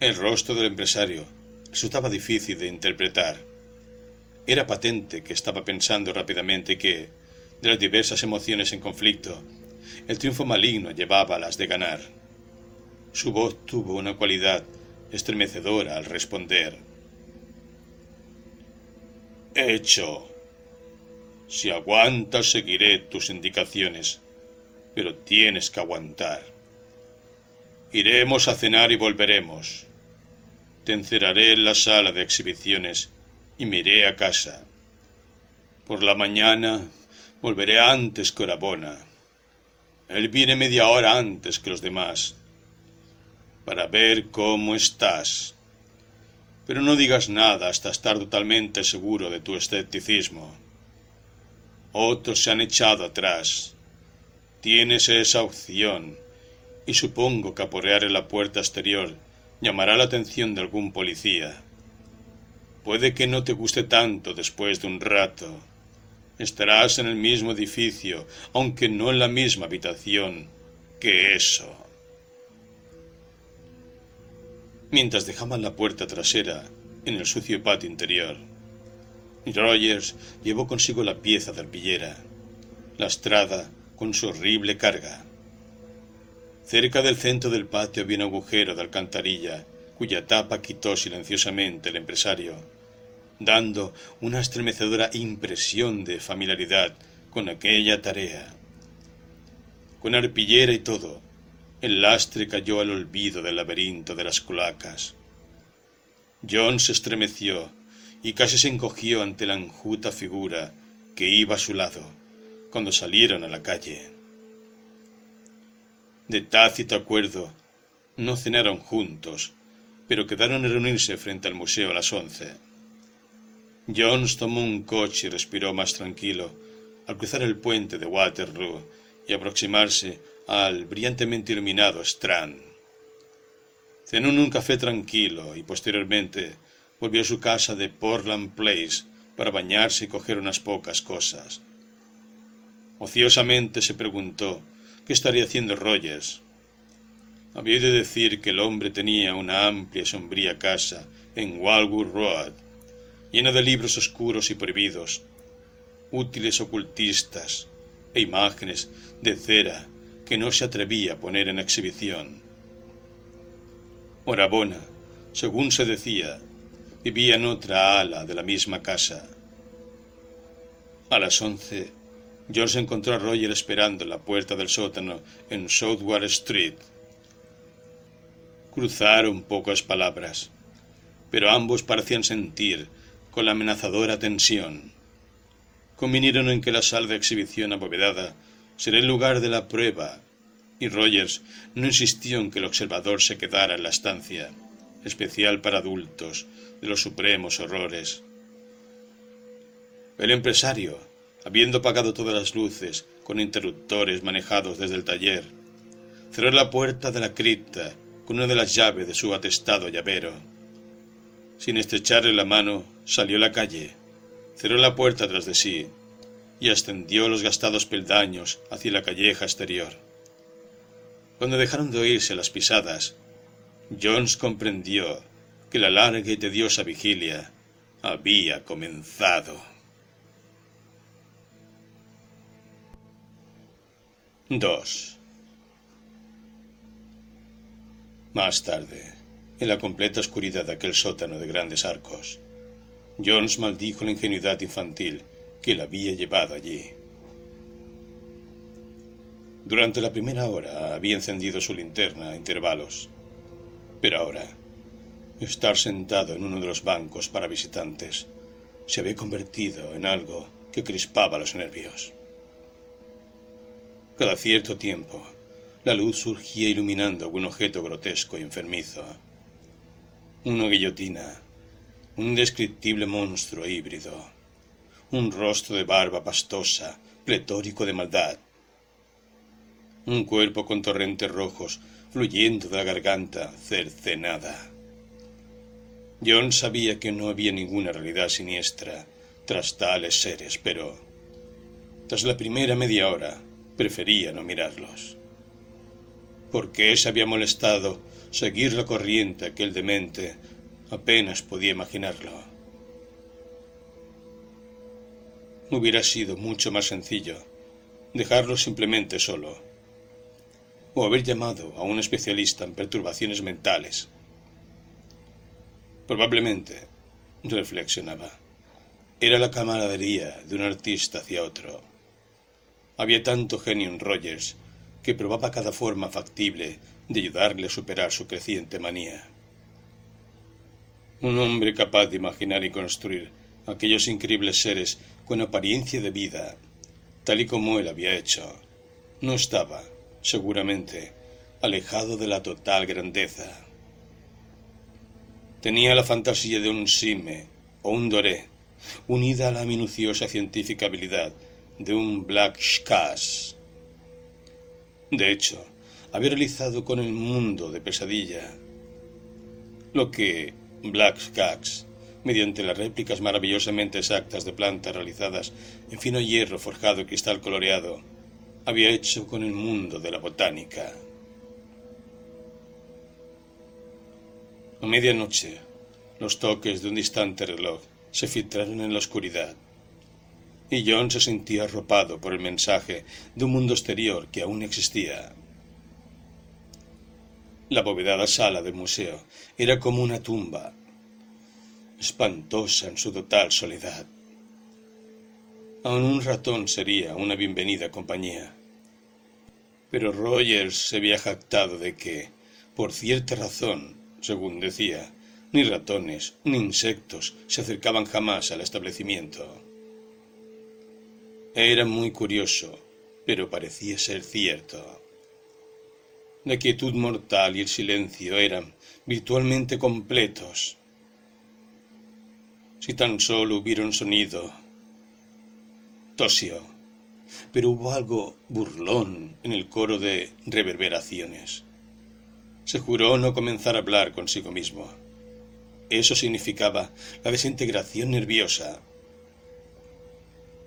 El rostro del empresario resultaba difícil de interpretar. Era patente que estaba pensando rápidamente que, de las diversas emociones en conflicto, el triunfo maligno llevaba las de ganar. Su voz tuvo una cualidad estremecedora al responder. Hecho. Si aguantas seguiré tus indicaciones, pero tienes que aguantar. Iremos a cenar y volveremos. Te encerraré en la sala de exhibiciones y me iré a casa. Por la mañana volveré antes que Orabona. Él viene media hora antes que los demás para ver cómo estás. Pero no digas nada hasta estar totalmente seguro de tu escepticismo. Otros se han echado atrás. Tienes esa opción, y supongo que aporrear la puerta exterior llamará la atención de algún policía. Puede que no te guste tanto después de un rato. Estarás en el mismo edificio, aunque no en la misma habitación, que eso. Mientras dejaban la puerta trasera en el sucio patio interior, Rogers llevó consigo la pieza de arpillera, lastrada con su horrible carga. Cerca del centro del patio había un agujero de alcantarilla, cuya tapa quitó silenciosamente el empresario, dando una estremecedora impresión de familiaridad con aquella tarea. Con arpillera y todo, el lastre cayó al olvido del laberinto de las cloacas. John se estremeció y casi se encogió ante la enjuta figura que iba a su lado cuando salieron a la calle. De tácito acuerdo, no cenaron juntos, pero quedaron a reunirse frente al museo a las once. Jones tomó un coche y respiró más tranquilo al cruzar el puente de Waterloo y aproximarse al brillantemente iluminado Strand. Cenó en un café tranquilo y posteriormente volvió a su casa de Portland Place para bañarse y coger unas pocas cosas. Ociosamente se preguntó qué estaría haciendo Rogers. Había de decir que el hombre tenía una amplia y sombría casa en Wildwood Road, llena de libros oscuros y prohibidos, útiles ocultistas e imágenes de cera que no se atrevía a poner en exhibición. Orabona, según se decía, vivía en otra ala de la misma casa. A las once, George encontró a Roger esperando en la puerta del sótano en Southwark Street. Cruzaron pocas palabras, pero ambos parecían sentir con la amenazadora tensión. Convinieron en que la sala de exhibición abovedada será el lugar de la prueba, y Rogers no insistió en que el observador se quedara en la estancia, especial para adultos, de los supremos horrores. El empresario, habiendo apagado todas las luces con interruptores manejados desde el taller, cerró la puerta de la cripta con una de las llaves de su atestado llavero. Sin estrecharle la mano, salió a la calle, cerró la puerta tras de sí y ascendió los gastados peldaños hacia la calleja exterior. Cuando dejaron de oírse las pisadas, Jones comprendió que la larga y tediosa vigilia había comenzado. 2. Más tarde, en la completa oscuridad de aquel sótano de grandes arcos, Jones maldijo la ingenuidad infantil que la había llevado allí. Durante la primera hora había encendido su linterna a intervalos, pero ahora, estar sentado en uno de los bancos para visitantes se había convertido en algo que crispaba los nervios. Cada cierto tiempo, la luz surgía iluminando algún objeto grotesco y enfermizo. Una guillotina, un indescriptible monstruo híbrido, un rostro de barba pastosa, pletórico de maldad. Un cuerpo con torrentes rojos fluyendo de la garganta cercenada. John sabía que no había ninguna realidad siniestra tras tales seres, pero tras la primera media hora prefería no mirarlos. ¿Por qué se había molestado seguir la corriente aquel demente? Apenas podía imaginarlo. hubiera sido mucho más sencillo dejarlo simplemente solo, o haber llamado a un especialista en perturbaciones mentales. Probablemente, reflexionaba, era la camaradería de un artista hacia otro. Había tanto genio en Rogers que probaba cada forma factible de ayudarle a superar su creciente manía. Un hombre capaz de imaginar y construir aquellos increíbles seres con apariencia de vida, tal y como él había hecho, no estaba, seguramente, alejado de la total grandeza. Tenía la fantasía de un Sime o un Doré, unida a la minuciosa científica habilidad de un Black Shkas. De hecho, había realizado con el mundo de pesadilla lo que Black Shkas mediante las réplicas maravillosamente exactas de plantas realizadas en fino hierro forjado y cristal coloreado, había hecho con el mundo de la botánica. A medianoche, los toques de un distante reloj se filtraron en la oscuridad, y John se sentía arropado por el mensaje de un mundo exterior que aún existía. La abovedada sala del museo era como una tumba espantosa en su total soledad. Aun un ratón sería una bienvenida compañía. Pero Rogers se había jactado de que, por cierta razón, según decía, ni ratones ni insectos se acercaban jamás al establecimiento. Era muy curioso, pero parecía ser cierto. La quietud mortal y el silencio eran virtualmente completos si tan solo hubiera un sonido. Tosió, pero hubo algo burlón en el coro de reverberaciones. Se juró no comenzar a hablar consigo mismo. Eso significaba la desintegración nerviosa.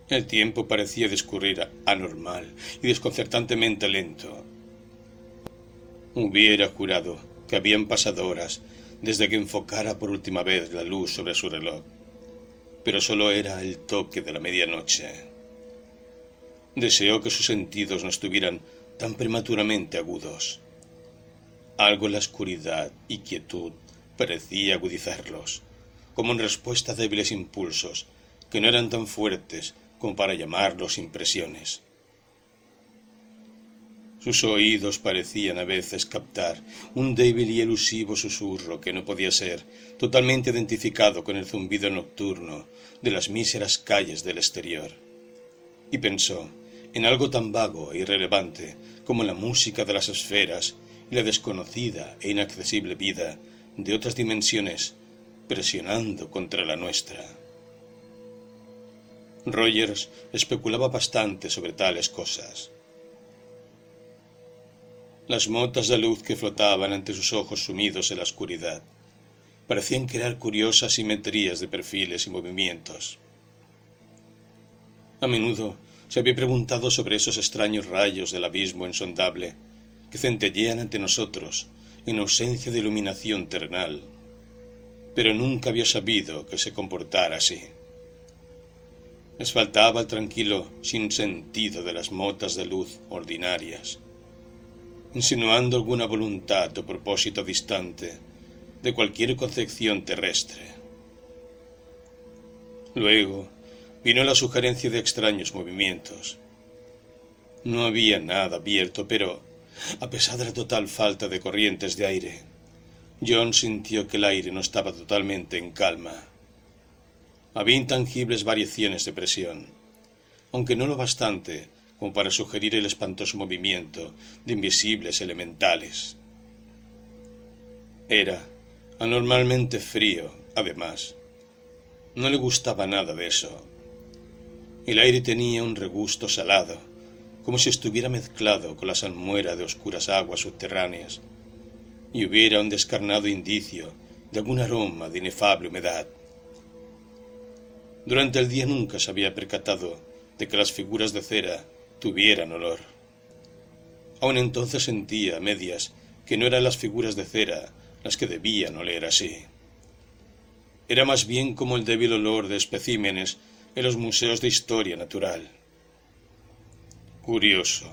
El tiempo parecía discurrir anormal y desconcertantemente lento. Hubiera jurado que habían pasado horas desde que enfocara por última vez la luz sobre su reloj pero solo era el toque de la medianoche. Deseó que sus sentidos no estuvieran tan prematuramente agudos. Algo en la oscuridad y quietud parecía agudizarlos, como en respuesta a débiles impulsos que no eran tan fuertes como para llamarlos impresiones. Sus oídos parecían a veces captar un débil y elusivo susurro que no podía ser totalmente identificado con el zumbido nocturno de las míseras calles del exterior. Y pensó en algo tan vago e irrelevante como la música de las esferas y la desconocida e inaccesible vida de otras dimensiones presionando contra la nuestra. Rogers especulaba bastante sobre tales cosas las motas de luz que flotaban ante sus ojos sumidos en la oscuridad parecían crear curiosas simetrías de perfiles y movimientos. A menudo se había preguntado sobre esos extraños rayos del abismo insondable que centellean ante nosotros en ausencia de iluminación terrenal, pero nunca había sabido que se comportara así. Les faltaba el tranquilo sinsentido de las motas de luz ordinarias, insinuando alguna voluntad o propósito distante de cualquier concepción terrestre. Luego vino la sugerencia de extraños movimientos. No había nada abierto, pero, a pesar de la total falta de corrientes de aire, John sintió que el aire no estaba totalmente en calma. Había intangibles variaciones de presión, aunque no lo bastante como para sugerir el espantoso movimiento de invisibles elementales. Era anormalmente frío, además. No le gustaba nada de eso. El aire tenía un regusto salado, como si estuviera mezclado con la salmuera de oscuras aguas subterráneas, y hubiera un descarnado indicio de algún aroma de inefable humedad. Durante el día nunca se había percatado de que las figuras de cera tuvieran olor. Aun entonces sentía a medias que no eran las figuras de cera las que debían oler así. Era más bien como el débil olor de especímenes en los museos de historia natural. Curioso,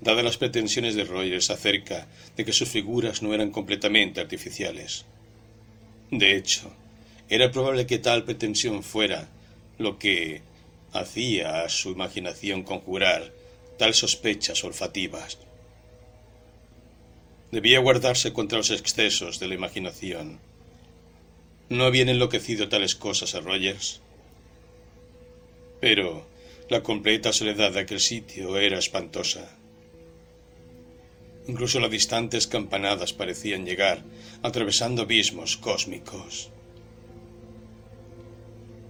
dadas las pretensiones de Rogers acerca de que sus figuras no eran completamente artificiales. De hecho, era probable que tal pretensión fuera lo que hacía a su imaginación conjurar tal sospechas olfativas. Debía guardarse contra los excesos de la imaginación. ¿No habían enloquecido tales cosas a Rogers? Pero la completa soledad de aquel sitio era espantosa. Incluso las distantes campanadas parecían llegar, atravesando abismos cósmicos.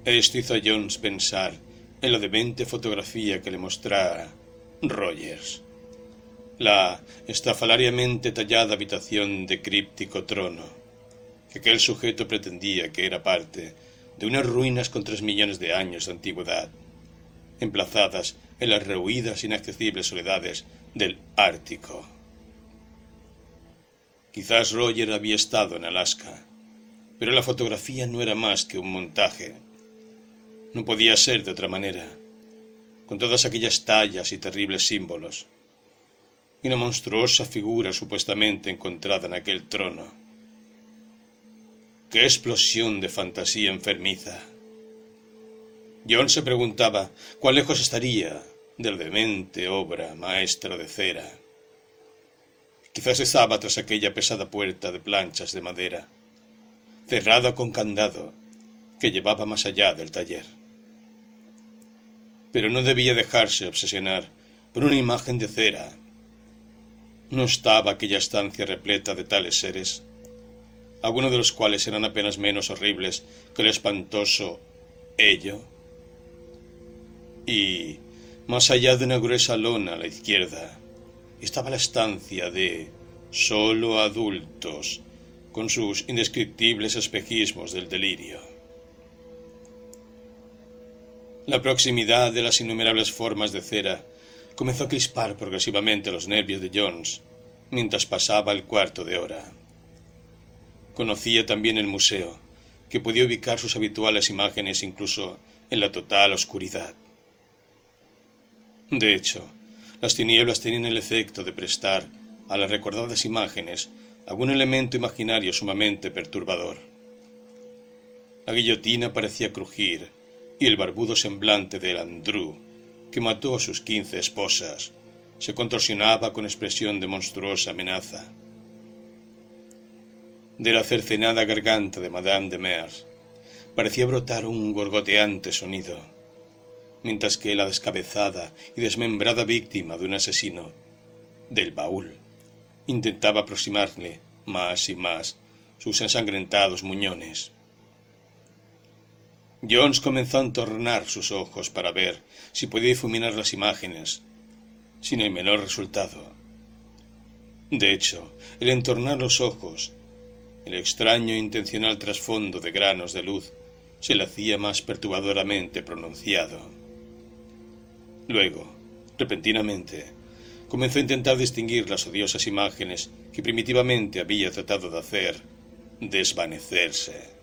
Esto hizo a Jones pensar en la demente fotografía que le mostrara Rogers. La estrafalariamente tallada habitación de críptico trono, que aquel sujeto pretendía que era parte de unas ruinas con tres millones de años de antigüedad, emplazadas en las rehuidas e inaccesibles soledades del Ártico. Quizás Roger había estado en Alaska, pero la fotografía no era más que un montaje. No podía ser de otra manera, con todas aquellas tallas y terribles símbolos, y una monstruosa figura supuestamente encontrada en aquel trono. ¡Qué explosión de fantasía enfermiza! John se preguntaba cuán lejos estaría de la demente obra maestra de cera Quizás estaba tras aquella pesada puerta de planchas de madera, cerrada con candado, que llevaba más allá del taller. Pero no debía dejarse obsesionar por una imagen de cera. ¿No estaba aquella estancia repleta de tales seres, algunos de los cuales eran apenas menos horribles que el espantoso ello? Y, más allá de una gruesa lona a la izquierda, estaba la estancia de solo adultos, con sus indescriptibles espejismos del delirio. La proximidad de las innumerables formas de cera comenzó a crispar progresivamente los nervios de Jones mientras pasaba el cuarto de hora. Conocía también el museo, que podía ubicar sus habituales imágenes incluso en la total oscuridad. De hecho, las tinieblas tenían el efecto de prestar a las recordadas imágenes algún elemento imaginario sumamente perturbador. La guillotina parecía crujir y el barbudo semblante del Andrew, que mató a sus quince esposas, se contorsionaba con expresión de monstruosa amenaza. De la cercenada garganta de Madame de Mers parecía brotar un gorgoteante sonido mientras que la descabezada y desmembrada víctima de un asesino del baúl intentaba aproximarle más y más sus ensangrentados muñones. Jones comenzó a entornar sus ojos para ver si podía difuminar las imágenes, sin el menor resultado. De hecho, el entornar los ojos, el extraño e intencional trasfondo de granos de luz, se le hacía más perturbadoramente pronunciado. Luego, repentinamente, comenzó a intentar distinguir las odiosas imágenes que primitivamente había tratado de hacer desvanecerse.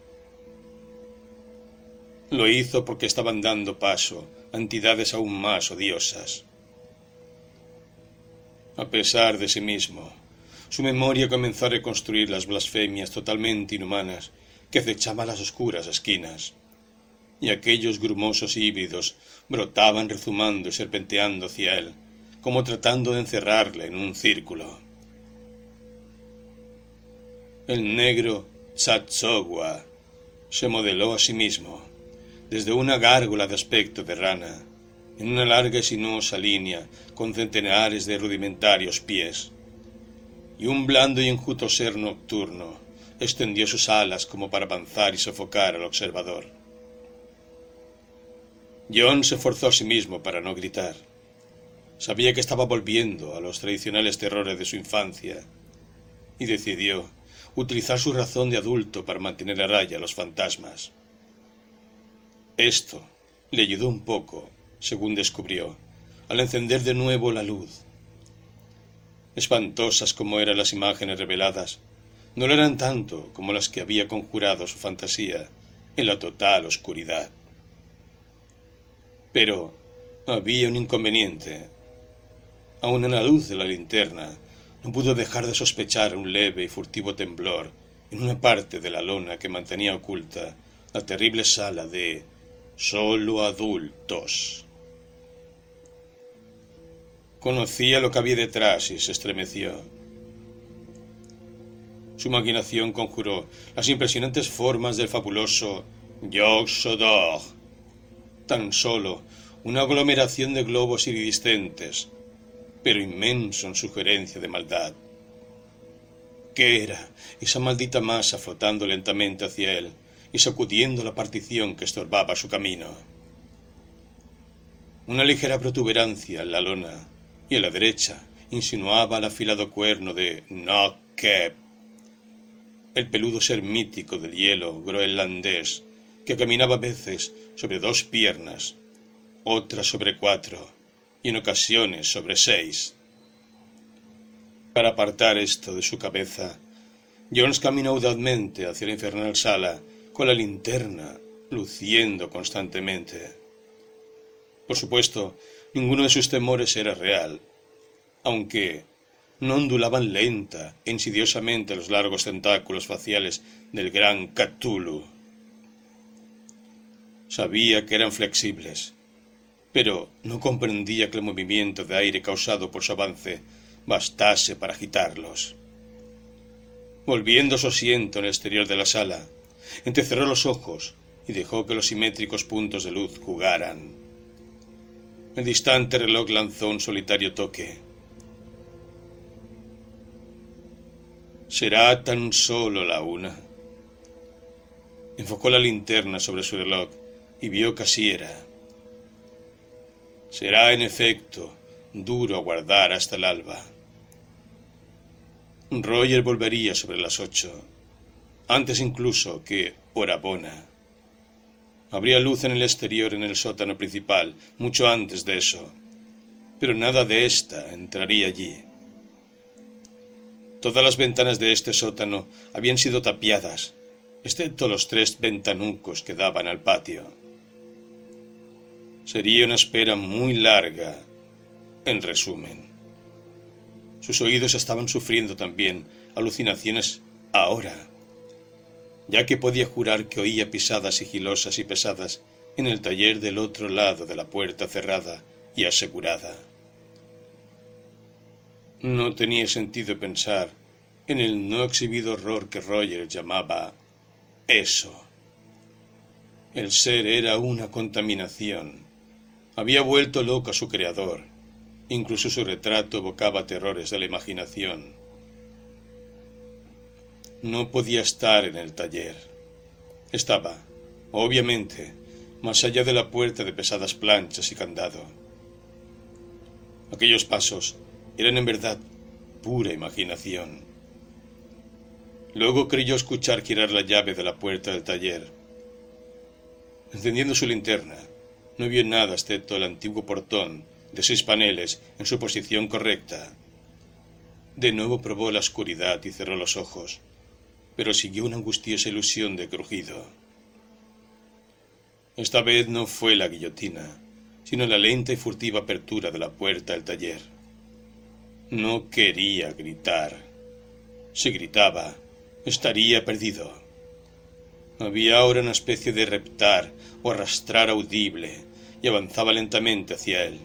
Lo hizo porque estaban dando paso a entidades aún más odiosas. A pesar de sí mismo, su memoria comenzó a reconstruir las blasfemias totalmente inhumanas que acechaban las oscuras esquinas y aquellos grumosos híbridos brotaban rezumando y serpenteando hacia él, como tratando de encerrarle en un círculo. El negro Tsatsogua se modeló a sí mismo, desde una gárgola de aspecto de rana, en una larga y sinuosa línea con centenares de rudimentarios pies, y un blando y enjuto ser nocturno extendió sus alas como para avanzar y sofocar al observador. John se forzó a sí mismo para no gritar. Sabía que estaba volviendo a los tradicionales terrores de su infancia y decidió utilizar su razón de adulto para mantener a raya a los fantasmas. Esto le ayudó un poco, según descubrió, al encender de nuevo la luz. Espantosas como eran las imágenes reveladas, no lo eran tanto como las que había conjurado su fantasía en la total oscuridad. Pero había un inconveniente. Aun en la luz de la linterna, no pudo dejar de sospechar un leve y furtivo temblor en una parte de la lona que mantenía oculta la terrible sala de solo adultos. Conocía lo que había detrás y se estremeció. Su imaginación conjuró las impresionantes formas del fabuloso Yog-Sothoth. Tan solo una aglomeración de globos iridiscentes, pero inmenso en sugerencia de maldad. ¿Qué era esa maldita masa flotando lentamente hacia él y sacudiendo la partición que estorbaba su camino? Una ligera protuberancia en la lona y a la derecha insinuaba el afilado cuerno de Nokkep, el peludo ser mítico del hielo groenlandés que caminaba a veces sobre dos piernas otra sobre cuatro y en ocasiones sobre seis. Para apartar esto de su cabeza, Jones caminó audazmente hacia la infernal sala con la linterna luciendo constantemente. Por supuesto, ninguno de sus temores era real, aunque no ondulaban lenta e insidiosamente los largos tentáculos faciales del gran Cthulhu. Sabía que eran flexibles, pero no comprendía que el movimiento de aire causado por su avance bastase para agitarlos. Volviendo su asiento en el exterior de la sala, entrecerró los ojos y dejó que los simétricos puntos de luz jugaran. El distante reloj lanzó un solitario toque. ¿Será tan solo la una? Enfocó la linterna sobre su reloj y vio que así era. Será, en efecto, duro aguardar hasta el alba. Roger volvería sobre las ocho, antes incluso que Orabona. Habría luz en el exterior en el sótano principal, mucho antes de eso, pero nada de ésta entraría allí. Todas las ventanas de este sótano habían sido tapiadas, excepto los tres ventanucos que daban al patio. Sería una espera muy larga, en resumen. Sus oídos estaban sufriendo también alucinaciones ahora, ya que podía jurar que oía pisadas sigilosas y pesadas en el taller del otro lado de la puerta cerrada y asegurada. No tenía sentido pensar en el no exhibido horror que Roger llamaba eso. El ser era una contaminación, había vuelto loco a su creador. Incluso su retrato evocaba terrores de la imaginación. No podía estar en el taller. Estaba, obviamente, más allá de la puerta de pesadas planchas y candado. Aquellos pasos eran en verdad pura imaginación. Luego creyó escuchar girar la llave de la puerta del taller. Encendiendo su linterna, no vio nada excepto el antiguo portón de seis paneles en su posición correcta. De nuevo probó la oscuridad y cerró los ojos, pero siguió una angustiosa ilusión de crujido. Esta vez no fue la guillotina, sino la lenta y furtiva apertura de la puerta del taller. No quería gritar. Si gritaba, estaría perdido. Había ahora una especie de reptar o arrastrar audible y avanzaba lentamente hacia él.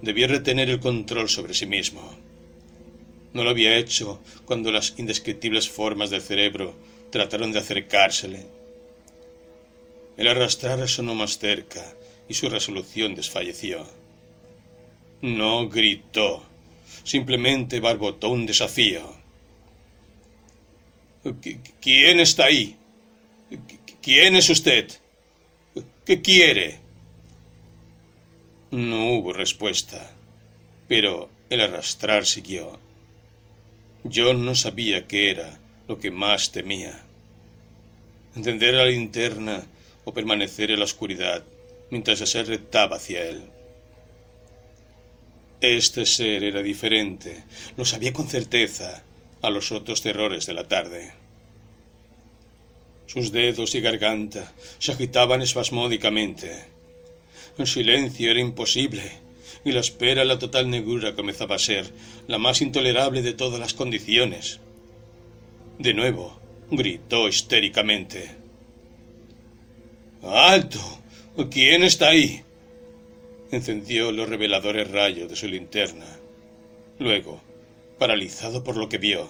Debía retener el control sobre sí mismo. No lo había hecho cuando las indescriptibles formas del cerebro trataron de acercársele. El arrastrar sonó más cerca y su resolución desfalleció. No gritó, simplemente barbotó un desafío. ¿Quién está ahí? ¿Quién es usted? ¿Qué quiere? No hubo respuesta, pero el arrastrar siguió. Yo no sabía qué era lo que más temía. Encender la linterna o permanecer en la oscuridad mientras el ser hacia él. Este ser era diferente, lo sabía con certeza, a los otros terrores de la tarde. Sus dedos y garganta se agitaban espasmódicamente. El silencio era imposible, y la espera la total negrura comenzaba a ser la más intolerable de todas las condiciones. De nuevo, gritó histéricamente. ¡Alto! ¿Quién está ahí? Encendió los reveladores rayos de su linterna. Luego, paralizado por lo que vio,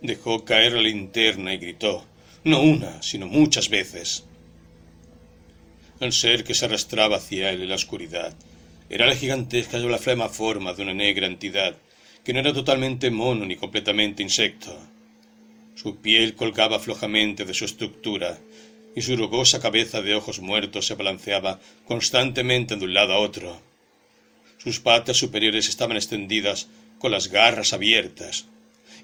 dejó caer la linterna y gritó, no una, sino muchas veces. El ser que se arrastraba hacia él en la oscuridad era la gigantesca y flema forma de una negra entidad que no era totalmente mono ni completamente insecto. Su piel colgaba flojamente de su estructura y su rugosa cabeza de ojos muertos se balanceaba constantemente de un lado a otro. Sus patas superiores estaban extendidas con las garras abiertas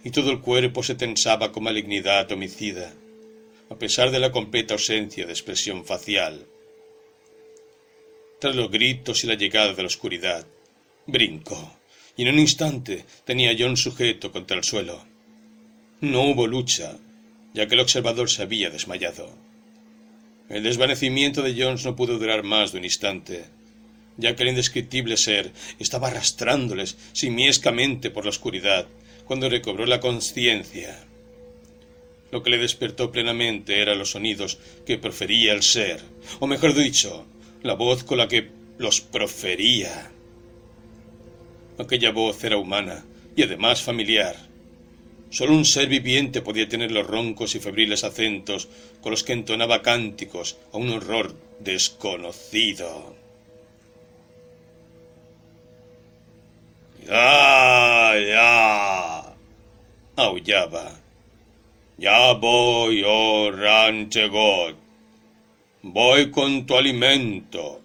y todo el cuerpo se tensaba con malignidad homicida, a pesar de la completa ausencia de expresión facial. Tras los gritos y la llegada de la oscuridad, brincó, y en un instante tenía a John sujeto contra el suelo. No hubo lucha, ya que el observador se había desmayado. El desvanecimiento de Jones no pudo durar más de un instante, ya que el indescriptible ser estaba arrastrándoles simiescamente por la oscuridad cuando recobró la conciencia. Lo que le despertó plenamente eran los sonidos que profería el ser, o mejor dicho, la voz con la que los profería. Aquella voz era humana y además familiar. Solo un ser viviente podía tener los roncos y febriles acentos con los que entonaba cánticos a un horror desconocido. ¡Ya! ¡Ya! aullaba. Ya voy, oh Ranchegot. Voy con tu alimento.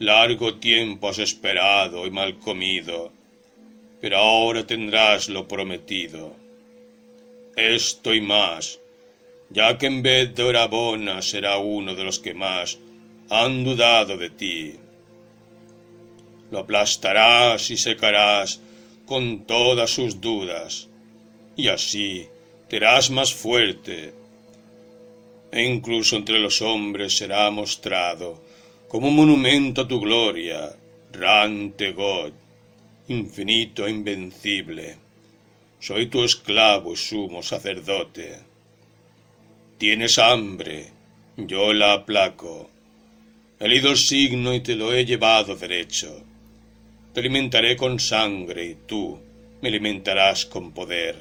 Largo tiempo has esperado y mal comido, pero ahora tendrás lo prometido. Esto y más, ya que en vez de Orabona será uno de los que más han dudado de ti. Lo aplastarás y secarás con todas sus dudas, y así serás más fuerte e incluso entre los hombres será mostrado como monumento a tu gloria, Rante God, infinito e invencible. Soy tu esclavo y sumo sacerdote. Tienes hambre, yo la aplaco. He el signo y te lo he llevado derecho. Te alimentaré con sangre y tú me alimentarás con poder.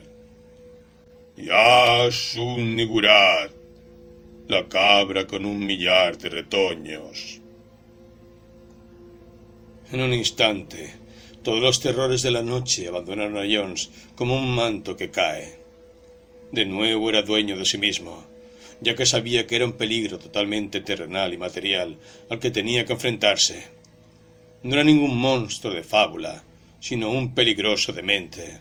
Ya Nigurat, la cabra con un millar de retoños. En un instante, todos los terrores de la noche abandonaron a Jones como un manto que cae. De nuevo era dueño de sí mismo, ya que sabía que era un peligro totalmente terrenal y material al que tenía que enfrentarse. No era ningún monstruo de fábula, sino un peligroso demente.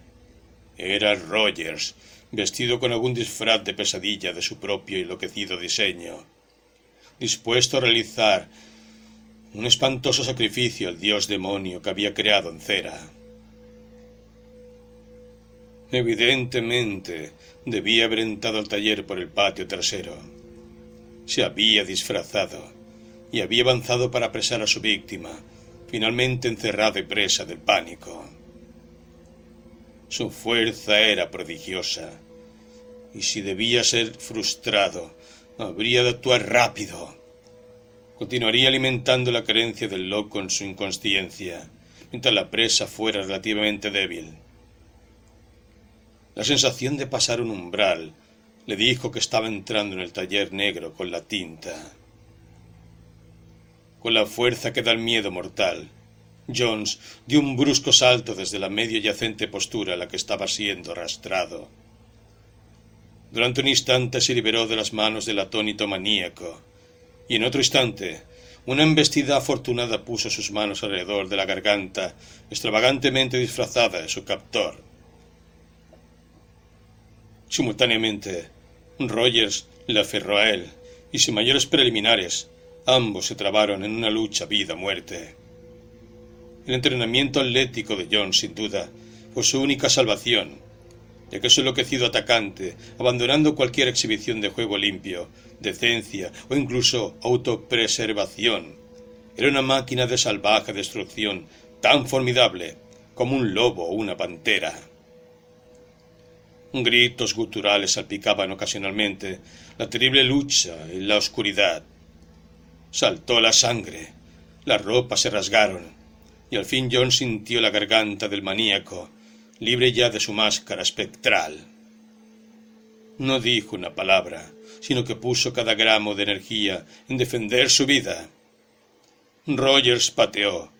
Era Rogers, vestido con algún disfraz de pesadilla de su propio enloquecido diseño, dispuesto a realizar un espantoso sacrificio al dios demonio que había creado en cera. Evidentemente debía haber entrado al taller por el patio trasero. Se había disfrazado y había avanzado para apresar a su víctima, finalmente encerrada y presa del pánico. Su fuerza era prodigiosa y si debía ser frustrado, habría de actuar rápido. Continuaría alimentando la creencia del loco en su inconsciencia, mientras la presa fuera relativamente débil. La sensación de pasar un umbral le dijo que estaba entrando en el taller negro con la tinta. Con la fuerza que da el miedo mortal, Jones dio un brusco salto desde la medio yacente postura a la que estaba siendo arrastrado. Durante un instante se liberó de las manos del atónito maníaco, y en otro instante una embestida afortunada puso sus manos alrededor de la garganta extravagantemente disfrazada de su captor. Simultáneamente, Rogers le aferró a él, y sin mayores preliminares, ambos se trabaron en una lucha vida-muerte. El entrenamiento atlético de John, sin duda, fue su única salvación, ya que su enloquecido atacante, abandonando cualquier exhibición de juego limpio, decencia o incluso autopreservación, era una máquina de salvaje destrucción tan formidable como un lobo o una pantera. Gritos guturales salpicaban ocasionalmente la terrible lucha en la oscuridad. Saltó la sangre, las ropas se rasgaron, y al fin John sintió la garganta del maníaco, libre ya de su máscara espectral. No dijo una palabra, sino que puso cada gramo de energía en defender su vida. Rogers pateó,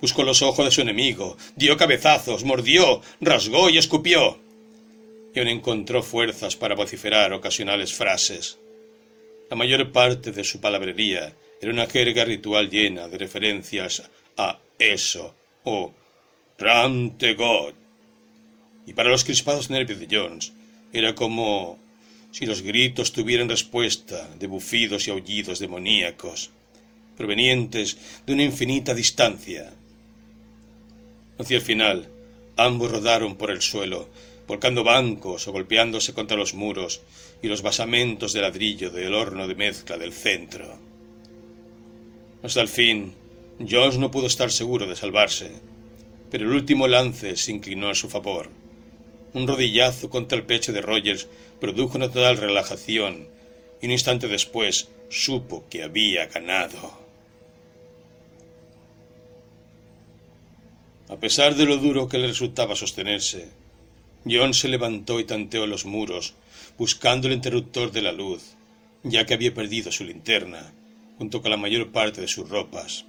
buscó los ojos de su enemigo, dio cabezazos, mordió, rasgó y escupió aún encontró fuerzas para vociferar ocasionales frases. La mayor parte de su palabrería era una jerga ritual llena de referencias a eso o Rante God. Y para los crispados nervios de Jones era como si los gritos tuvieran respuesta de bufidos y aullidos demoníacos, provenientes de una infinita distancia. Hacia el final, ambos rodaron por el suelo, volcando bancos o golpeándose contra los muros y los basamentos de ladrillo del horno de mezcla del centro. Hasta el fin, Jones no pudo estar seguro de salvarse, pero el último lance se inclinó a su favor. Un rodillazo contra el pecho de Rogers produjo una total relajación y un instante después supo que había ganado. A pesar de lo duro que le resultaba sostenerse, John se levantó y tanteó los muros, buscando el interruptor de la luz, ya que había perdido su linterna, junto con la mayor parte de sus ropas.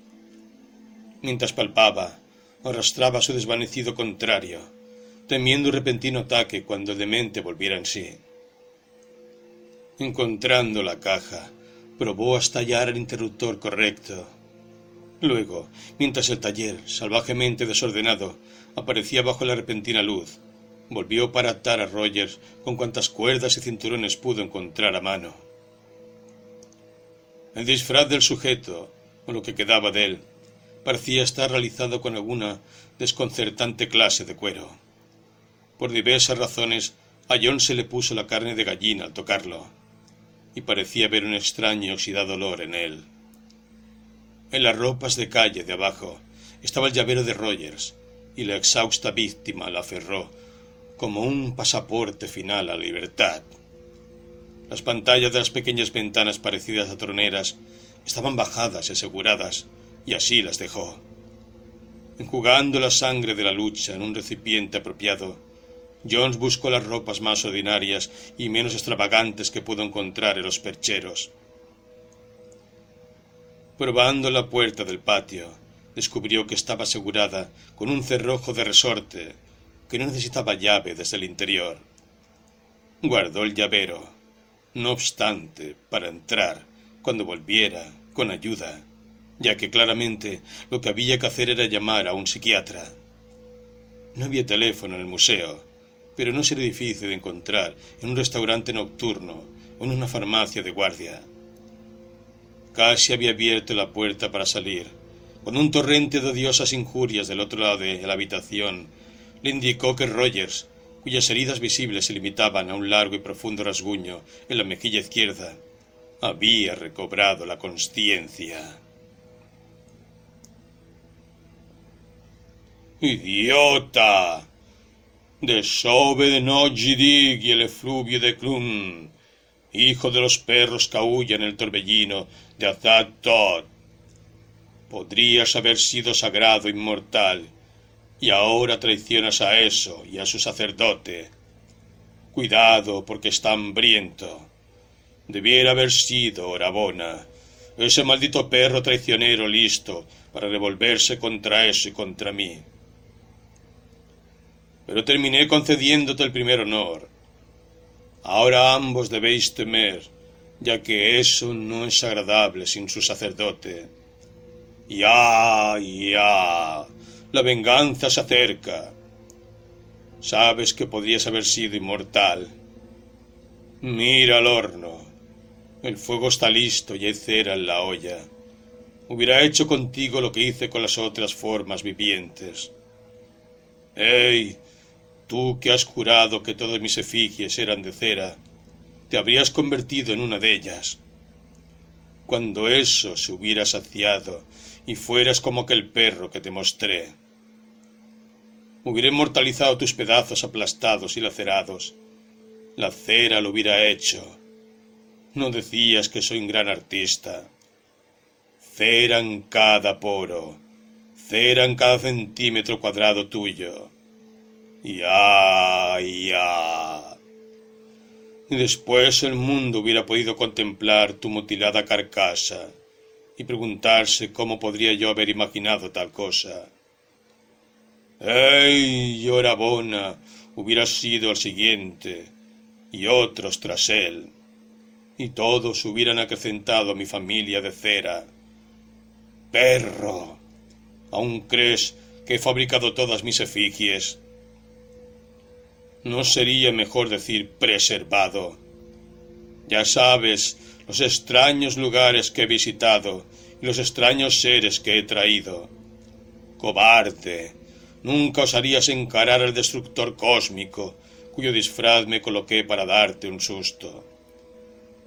Mientras palpaba, arrastraba a su desvanecido contrario, temiendo un repentino ataque cuando el demente volviera en sí. Encontrando la caja, probó hasta hallar el interruptor correcto. Luego, mientras el taller, salvajemente desordenado, aparecía bajo la repentina luz, volvió para atar a Rogers con cuantas cuerdas y cinturones pudo encontrar a mano. El disfraz del sujeto, o lo que quedaba de él, parecía estar realizado con alguna desconcertante clase de cuero. Por diversas razones, a John se le puso la carne de gallina al tocarlo, y parecía ver un extraño y oxidado olor en él. En las ropas de calle de abajo estaba el llavero de Rogers, y la exhausta víctima la aferró como un pasaporte final a la libertad. Las pantallas de las pequeñas ventanas parecidas a troneras estaban bajadas y aseguradas, y así las dejó. Enjugando la sangre de la lucha en un recipiente apropiado, Jones buscó las ropas más ordinarias y menos extravagantes que pudo encontrar en los percheros. Probando la puerta del patio, descubrió que estaba asegurada con un cerrojo de resorte que no necesitaba llave desde el interior. Guardó el llavero, no obstante, para entrar, cuando volviera, con ayuda, ya que claramente lo que había que hacer era llamar a un psiquiatra. No había teléfono en el museo, pero no sería difícil de encontrar en un restaurante nocturno o en una farmacia de guardia. Casi había abierto la puerta para salir, cuando un torrente de odiosas injurias del otro lado de la habitación le indicó que Rogers, cuyas heridas visibles se limitaban a un largo y profundo rasguño en la mejilla izquierda, había recobrado la consciencia. ¡Idiota! Desove de y el efluvio de Clun, hijo de los perros que en el torbellino de Azad Podrías haber sido sagrado inmortal y ahora traicionas a eso y a su sacerdote. Cuidado porque está hambriento. Debiera haber sido Orabona, ese maldito perro traicionero listo para revolverse contra eso y contra mí. Pero terminé concediéndote el primer honor. Ahora ambos debéis temer, ya que eso no es agradable sin su sacerdote. Ya, ya, la venganza se acerca. Sabes que podrías haber sido inmortal. Mira al horno. El fuego está listo y hay cera en la olla. Hubiera hecho contigo lo que hice con las otras formas vivientes. ¡Ey! Tú que has jurado que todas mis efigies eran de cera, te habrías convertido en una de ellas. Cuando eso se hubiera saciado y fueras como aquel perro que te mostré. Hubiera inmortalizado tus pedazos aplastados y lacerados. La cera lo hubiera hecho. No decías que soy un gran artista. Cera en cada poro, cera en cada centímetro cuadrado tuyo. Ya, ya. Y después el mundo hubiera podido contemplar tu mutilada carcasa y preguntarse cómo podría yo haber imaginado tal cosa. ¡Ey, Yorabona! Hubiera sido el siguiente, y otros tras él, y todos hubieran acrecentado a mi familia de cera. ¡Perro! ¿Aún crees que he fabricado todas mis efigies? ¿No sería mejor decir preservado? Ya sabes los extraños lugares que he visitado y los extraños seres que he traído. Cobarde, nunca osarías encarar al destructor cósmico, cuyo disfraz me coloqué para darte un susto.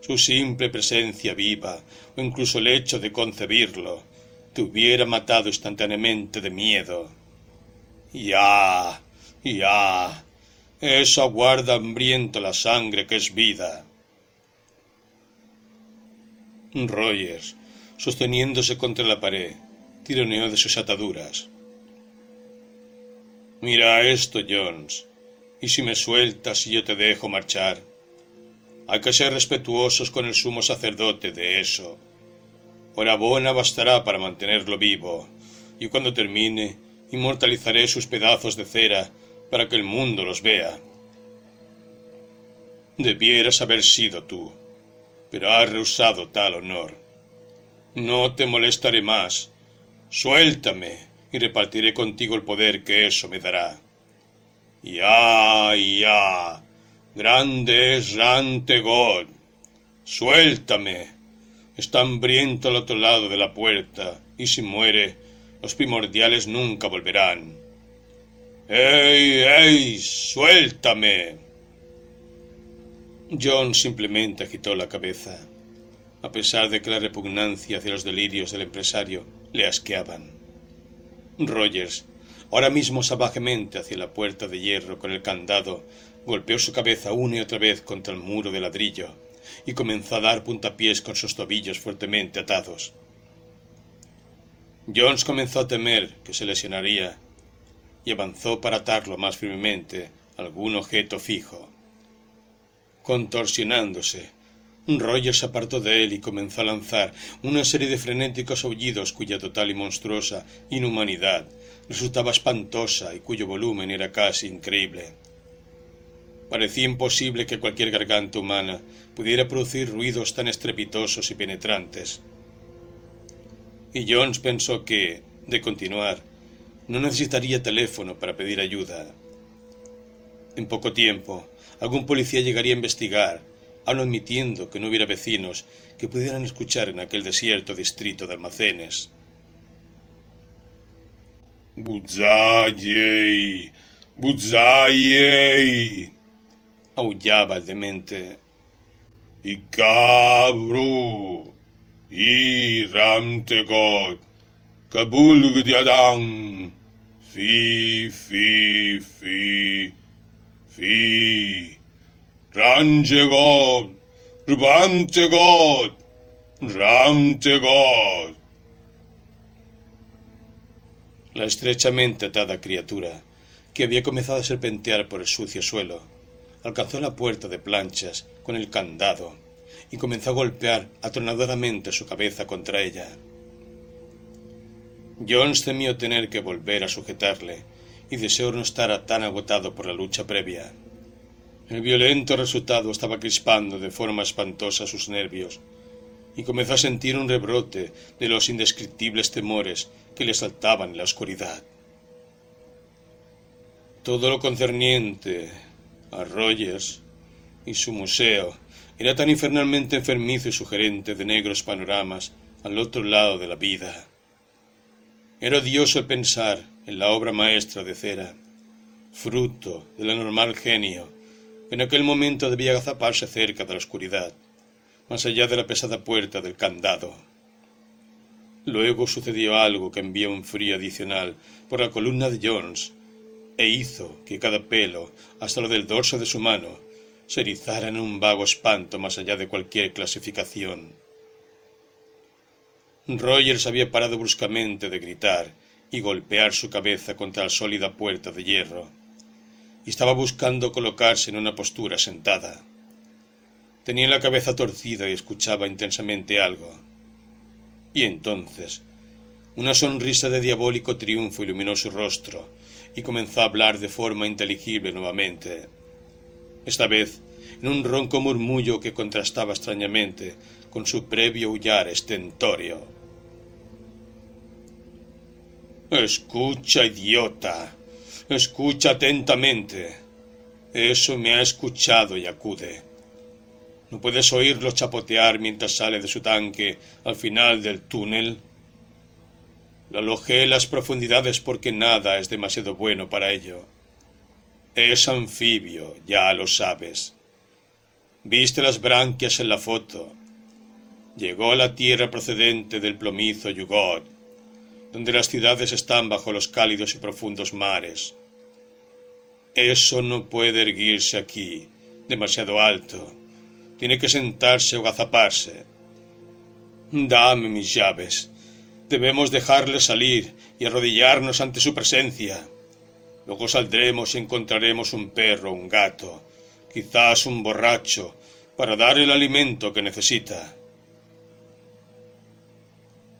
Su simple presencia viva, o incluso el hecho de concebirlo, te hubiera matado instantáneamente de miedo. Ya, ya, eso aguarda hambriento la sangre que es vida. Rogers, sosteniéndose contra la pared, tironeó de sus ataduras. Mira esto, Jones, y si me sueltas y yo te dejo marchar. Hay que ser respetuosos con el sumo sacerdote de eso. Hora buena bastará para mantenerlo vivo, y cuando termine, inmortalizaré sus pedazos de cera para que el mundo los vea. Debieras haber sido tú, pero has rehusado tal honor. No te molestaré más. Suéltame y repartiré contigo el poder que eso me dará. Ya, ya. Grande es God. Suéltame. Está hambriento al otro lado de la puerta, y si muere, los primordiales nunca volverán. ¡Ey, ey! ¡Suéltame! John simplemente agitó la cabeza, a pesar de que la repugnancia hacia los delirios del empresario le asqueaban. Rogers, ahora mismo salvajemente hacia la puerta de hierro con el candado, golpeó su cabeza una y otra vez contra el muro de ladrillo y comenzó a dar puntapiés con sus tobillos fuertemente atados. Jones comenzó a temer que se lesionaría y avanzó para atarlo más firmemente a algún objeto fijo. Contorsionándose, Roger se apartó de él y comenzó a lanzar una serie de frenéticos aullidos cuya total y monstruosa inhumanidad resultaba espantosa y cuyo volumen era casi increíble. Parecía imposible que cualquier garganta humana pudiera producir ruidos tan estrepitosos y penetrantes. Y Jones pensó que, de continuar, no necesitaría teléfono para pedir ayuda. En poco tiempo, algún policía llegaría a investigar, aun admitiendo que no hubiera vecinos que pudieran escuchar en aquel desierto distrito de almacenes. ¡Buzzayey! ¡Buzzayey! aullaba el demente. ¡Y cabru! ¡Y ramtegot! ¡Kabul Fi, fi, fi, fi. Rubantegod, Ramtegod. La estrechamente atada criatura, que había comenzado a serpentear por el sucio suelo, alcanzó la puerta de planchas con el candado y comenzó a golpear atronadoramente su cabeza contra ella. Jones temió tener que volver a sujetarle y deseó no estar tan agotado por la lucha previa. El violento resultado estaba crispando de forma espantosa sus nervios y comenzó a sentir un rebrote de los indescriptibles temores que le saltaban en la oscuridad. Todo lo concerniente a Rogers y su museo era tan infernalmente enfermizo y sugerente de negros panoramas al otro lado de la vida. Era odioso pensar en la obra maestra de cera, fruto del anormal genio, que en aquel momento debía agazaparse cerca de la oscuridad, más allá de la pesada puerta del candado. Luego sucedió algo que envió un frío adicional por la columna de Jones e hizo que cada pelo, hasta lo del dorso de su mano, se erizara en un vago espanto más allá de cualquier clasificación. Rogers había parado bruscamente de gritar y golpear su cabeza contra la sólida puerta de hierro, y estaba buscando colocarse en una postura sentada. Tenía la cabeza torcida y escuchaba intensamente algo. Y entonces, una sonrisa de diabólico triunfo iluminó su rostro y comenzó a hablar de forma inteligible nuevamente. Esta vez en un ronco murmullo que contrastaba extrañamente con su previo huyar estentorio. Escucha, idiota. Escucha atentamente. Eso me ha escuchado y acude. ¿No puedes oírlo chapotear mientras sale de su tanque al final del túnel? Lo alojé en las profundidades porque nada es demasiado bueno para ello. Es anfibio, ya lo sabes. Viste las branquias en la foto. Llegó a la tierra procedente del plomizo Yugot, donde las ciudades están bajo los cálidos y profundos mares. Eso no puede erguirse aquí, demasiado alto tiene que sentarse o gazaparse. Dame mis llaves. Debemos dejarle salir y arrodillarnos ante su presencia. Luego saldremos y encontraremos un perro, un gato, quizás un borracho, para dar el alimento que necesita.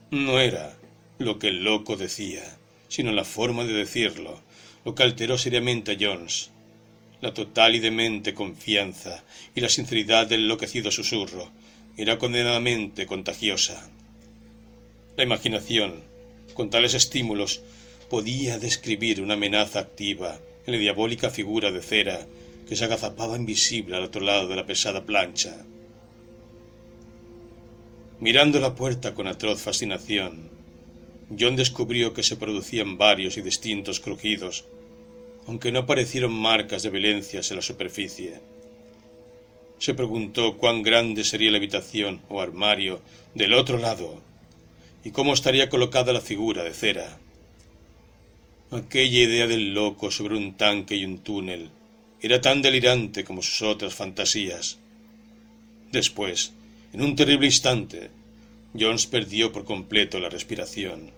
No era lo que el loco decía, sino la forma de decirlo, lo que alteró seriamente a Jones la total y demente confianza y la sinceridad del enloquecido susurro era condenadamente contagiosa. La imaginación, con tales estímulos, podía describir una amenaza activa en la diabólica figura de cera que se agazapaba invisible al otro lado de la pesada plancha. Mirando la puerta con atroz fascinación, John descubrió que se producían varios y distintos crujidos aunque no aparecieron marcas de violencias en la superficie. Se preguntó cuán grande sería la habitación o armario del otro lado y cómo estaría colocada la figura de cera. Aquella idea del loco sobre un tanque y un túnel era tan delirante como sus otras fantasías. Después, en un terrible instante, Jones perdió por completo la respiración.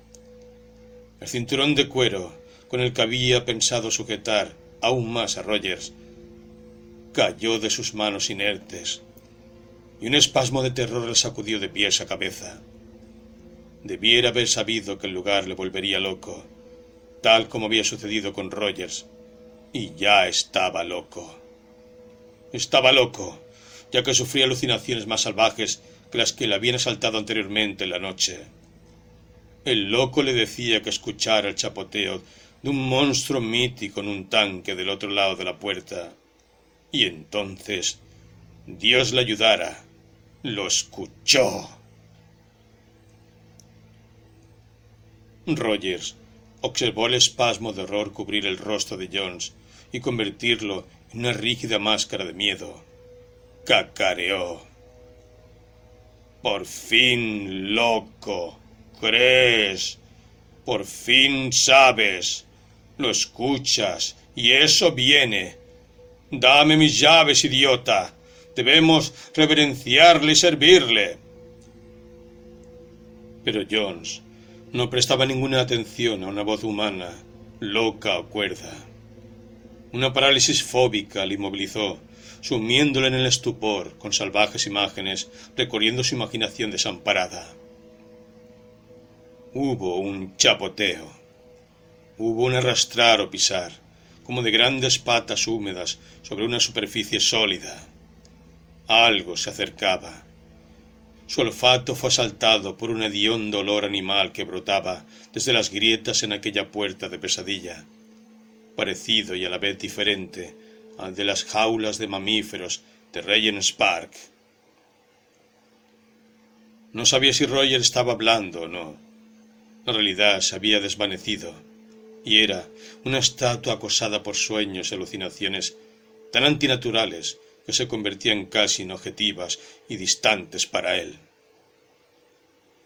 El cinturón de cuero con el que había pensado sujetar aún más a Rogers, cayó de sus manos inertes, y un espasmo de terror le sacudió de pies a cabeza. Debiera haber sabido que el lugar le volvería loco, tal como había sucedido con Rogers, y ya estaba loco. Estaba loco, ya que sufría alucinaciones más salvajes que las que le habían asaltado anteriormente en la noche. El loco le decía que escuchara el chapoteo de un monstruo mítico en un tanque del otro lado de la puerta. Y entonces, Dios le ayudara, lo escuchó. Rogers observó el espasmo de horror cubrir el rostro de Jones y convertirlo en una rígida máscara de miedo. Cacareó. Por fin, loco, crees. Por fin sabes lo escuchas, y eso viene. Dame mis llaves, idiota. Debemos reverenciarle y servirle. Pero Jones no prestaba ninguna atención a una voz humana, loca o cuerda. Una parálisis fóbica le inmovilizó, sumiéndole en el estupor con salvajes imágenes, recorriendo su imaginación desamparada. Hubo un chapoteo. Hubo un arrastrar o pisar, como de grandes patas húmedas sobre una superficie sólida. Algo se acercaba. Su olfato fue asaltado por un hediondo olor animal que brotaba desde las grietas en aquella puerta de pesadilla, parecido y a la vez diferente al de las jaulas de mamíferos de Regent's Park. No sabía si Roger estaba hablando o no. Realidad se había desvanecido y era una estatua acosada por sueños y alucinaciones tan antinaturales que se convertían casi en objetivas y distantes para él.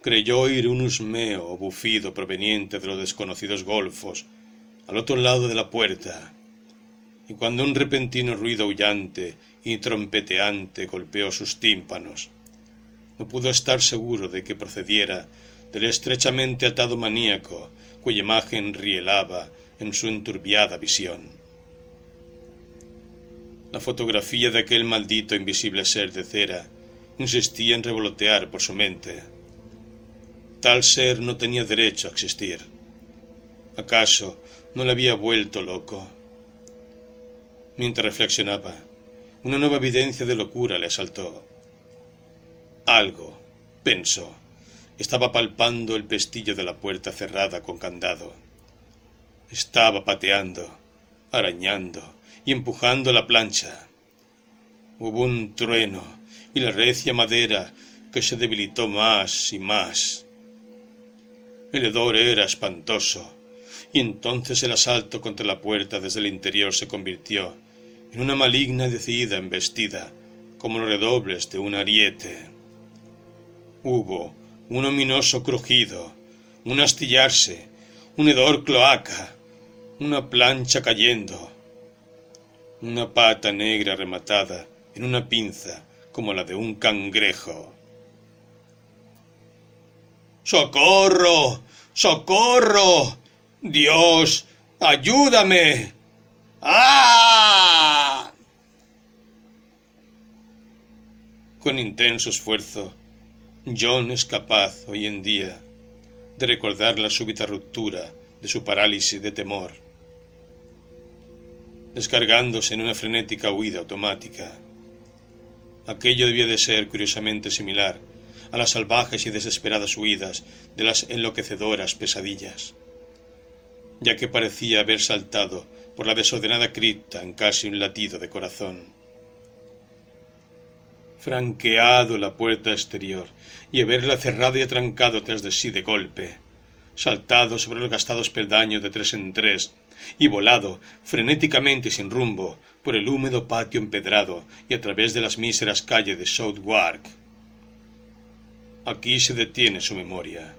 creyó oír un husmeo o bufido proveniente de los desconocidos golfos al otro lado de la puerta, y cuando un repentino ruido aullante y trompeteante golpeó sus tímpanos, no pudo estar seguro de que procediera del estrechamente atado maníaco cuya imagen rielaba en su enturbiada visión. La fotografía de aquel maldito invisible ser de cera insistía en revolotear por su mente. Tal ser no tenía derecho a existir. ¿Acaso no le había vuelto loco? Mientras reflexionaba, una nueva evidencia de locura le asaltó. Algo, pensó, estaba palpando el pestillo de la puerta cerrada con candado. Estaba pateando, arañando y empujando la plancha. Hubo un trueno y la recia madera que se debilitó más y más. El hedor era espantoso, y entonces el asalto contra la puerta desde el interior se convirtió en una maligna y decidida embestida, como los redobles de un ariete. Hubo un ominoso crujido, un astillarse, un hedor cloaca, una plancha cayendo, una pata negra rematada en una pinza como la de un cangrejo. ¡Socorro! ¡Socorro! Dios, ayúdame. ¡Ah! Con intenso esfuerzo, John es capaz hoy en día de recordar la súbita ruptura de su parálisis de temor, descargándose en una frenética huida automática. Aquello debía de ser curiosamente similar a las salvajes y desesperadas huidas de las enloquecedoras pesadillas, ya que parecía haber saltado por la desordenada cripta en casi un latido de corazón. Franqueado la puerta exterior y haberla cerrado y atrancado tras de sí de golpe, saltado sobre los gastados peldaños de tres en tres y volado frenéticamente sin rumbo por el húmedo patio empedrado y a través de las míseras calles de Southwark. Aquí se detiene su memoria.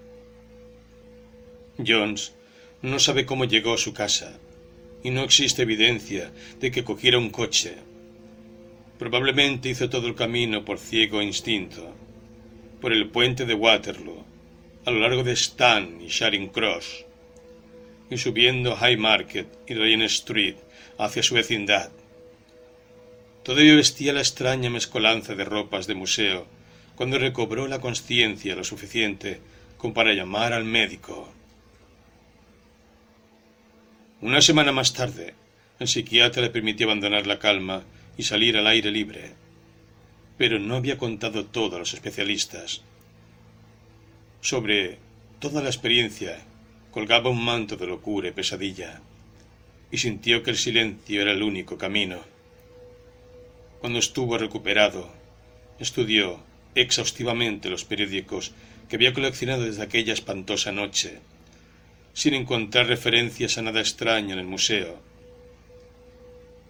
Jones no sabe cómo llegó a su casa, y no existe evidencia de que cogiera un coche. Probablemente hizo todo el camino por ciego instinto, por el puente de Waterloo, a lo largo de Stan y Charing Cross, y subiendo High Market y Regent Street hacia su vecindad. Todavía vestía la extraña mezcolanza de ropas de museo cuando recobró la conciencia lo suficiente como para llamar al médico. Una semana más tarde, el psiquiatra le permitió abandonar la calma y salir al aire libre. Pero no había contado todo a los especialistas. Sobre toda la experiencia colgaba un manto de locura y pesadilla, y sintió que el silencio era el único camino. Cuando estuvo recuperado, estudió exhaustivamente los periódicos que había coleccionado desde aquella espantosa noche sin encontrar referencias a nada extraño en el museo.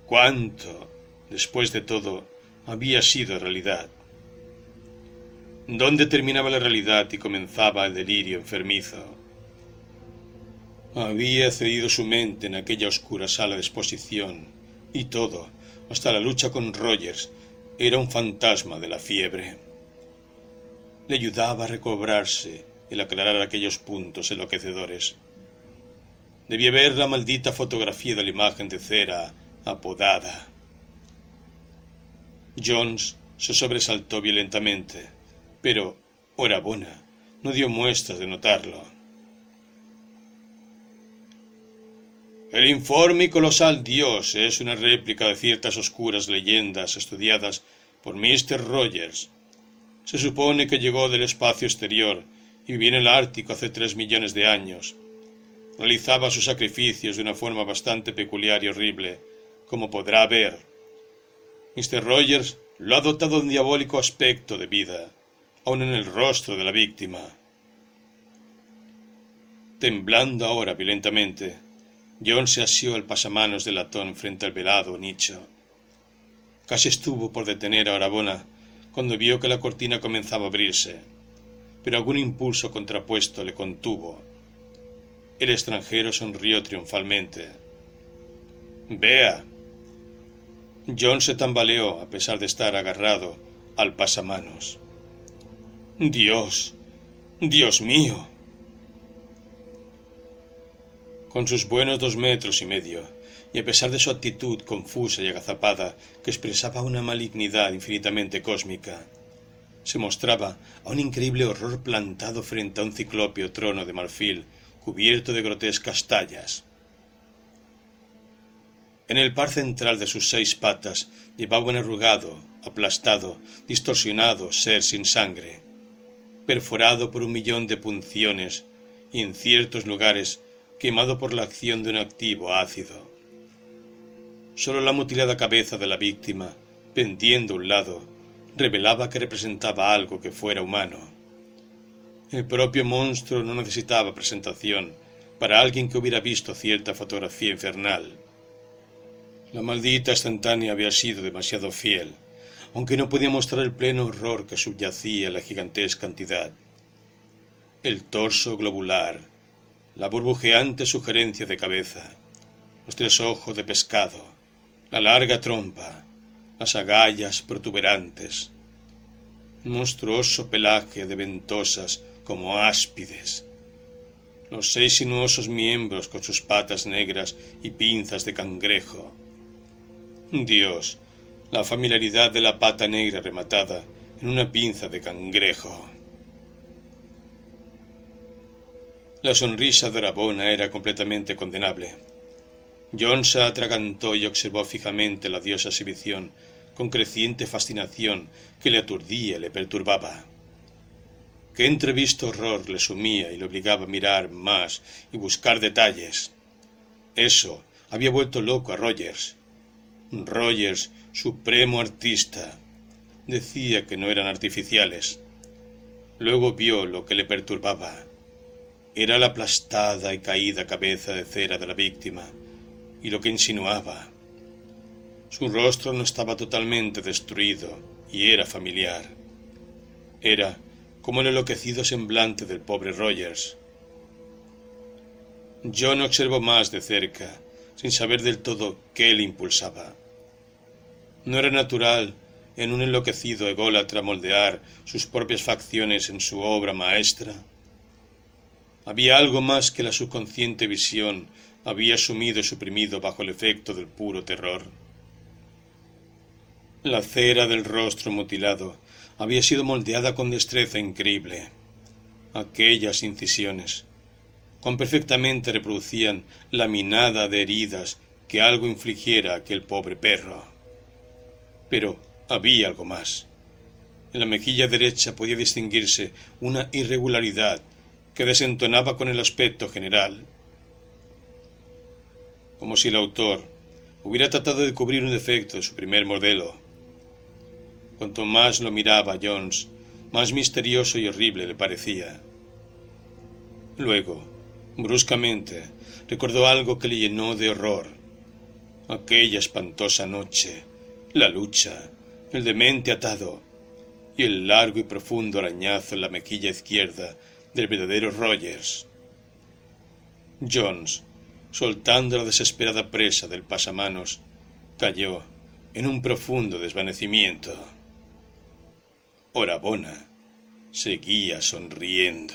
¿Cuánto, después de todo, había sido realidad? ¿Dónde terminaba la realidad y comenzaba el delirio enfermizo? Había cedido su mente en aquella oscura sala de exposición, y todo, hasta la lucha con Rogers, era un fantasma de la fiebre. Le ayudaba a recobrarse el aclarar aquellos puntos enloquecedores. Debía ver la maldita fotografía de la imagen de cera apodada. Jones se sobresaltó violentamente, pero, buena, no dio muestras de notarlo. El informe colosal Dios es una réplica de ciertas oscuras leyendas estudiadas por Mr. Rogers. Se supone que llegó del espacio exterior y vivió en el Ártico hace tres millones de años realizaba sus sacrificios de una forma bastante peculiar y horrible, como podrá ver. Mr. Rogers lo ha dotado de un diabólico aspecto de vida, aun en el rostro de la víctima. Temblando ahora violentamente, John se asió el pasamanos de latón frente al velado nicho. Casi estuvo por detener a Arabona cuando vio que la cortina comenzaba a abrirse. pero algún impulso contrapuesto le contuvo. El extranjero sonrió triunfalmente. Vea. John se tambaleó a pesar de estar agarrado al pasamanos. Dios. Dios mío. Con sus buenos dos metros y medio, y a pesar de su actitud confusa y agazapada, que expresaba una malignidad infinitamente cósmica, se mostraba a un increíble horror plantado frente a un ciclópeo trono de marfil cubierto de grotescas tallas. En el par central de sus seis patas llevaba un arrugado, aplastado, distorsionado ser sin sangre, perforado por un millón de punciones y en ciertos lugares quemado por la acción de un activo ácido. Sólo la mutilada cabeza de la víctima, pendiendo a un lado, revelaba que representaba algo que fuera humano. El propio monstruo no necesitaba presentación para alguien que hubiera visto cierta fotografía infernal. La maldita instantánea había sido demasiado fiel, aunque no podía mostrar el pleno horror que subyacía en la gigantesca entidad. El torso globular, la burbujeante sugerencia de cabeza, los tres ojos de pescado, la larga trompa, las agallas protuberantes, monstruoso pelaje de ventosas como áspides, los seis sinuosos miembros con sus patas negras y pinzas de cangrejo. Dios, la familiaridad de la pata negra rematada en una pinza de cangrejo. La sonrisa de Rabona era completamente condenable. John se atragantó y observó fijamente la diosa exhibición con creciente fascinación que le aturdía y le perturbaba. Qué entrevisto horror le sumía y le obligaba a mirar más y buscar detalles. Eso había vuelto loco a Rogers. Rogers, supremo artista, decía que no eran artificiales. Luego vio lo que le perturbaba. Era la aplastada y caída cabeza de cera de la víctima, y lo que insinuaba. Su rostro no estaba totalmente destruido y era familiar. Era como el enloquecido semblante del pobre Rogers. No observó más de cerca, sin saber del todo qué le impulsaba. No era natural en un enloquecido ególatra moldear sus propias facciones en su obra maestra. Había algo más que la subconsciente visión había sumido y suprimido bajo el efecto del puro terror. La cera del rostro mutilado había sido moldeada con destreza increíble. Aquellas incisiones, cuán perfectamente reproducían la minada de heridas que algo infligiera aquel pobre perro. Pero había algo más. En la mejilla derecha podía distinguirse una irregularidad que desentonaba con el aspecto general como si el autor hubiera tratado de cubrir un defecto de su primer modelo. Cuanto más lo miraba Jones, más misterioso y horrible le parecía. Luego, bruscamente, recordó algo que le llenó de horror. Aquella espantosa noche, la lucha, el demente atado y el largo y profundo arañazo en la mejilla izquierda del verdadero Rogers. Jones soltando la desesperada presa del pasamanos, cayó en un profundo desvanecimiento. Orabona seguía sonriendo.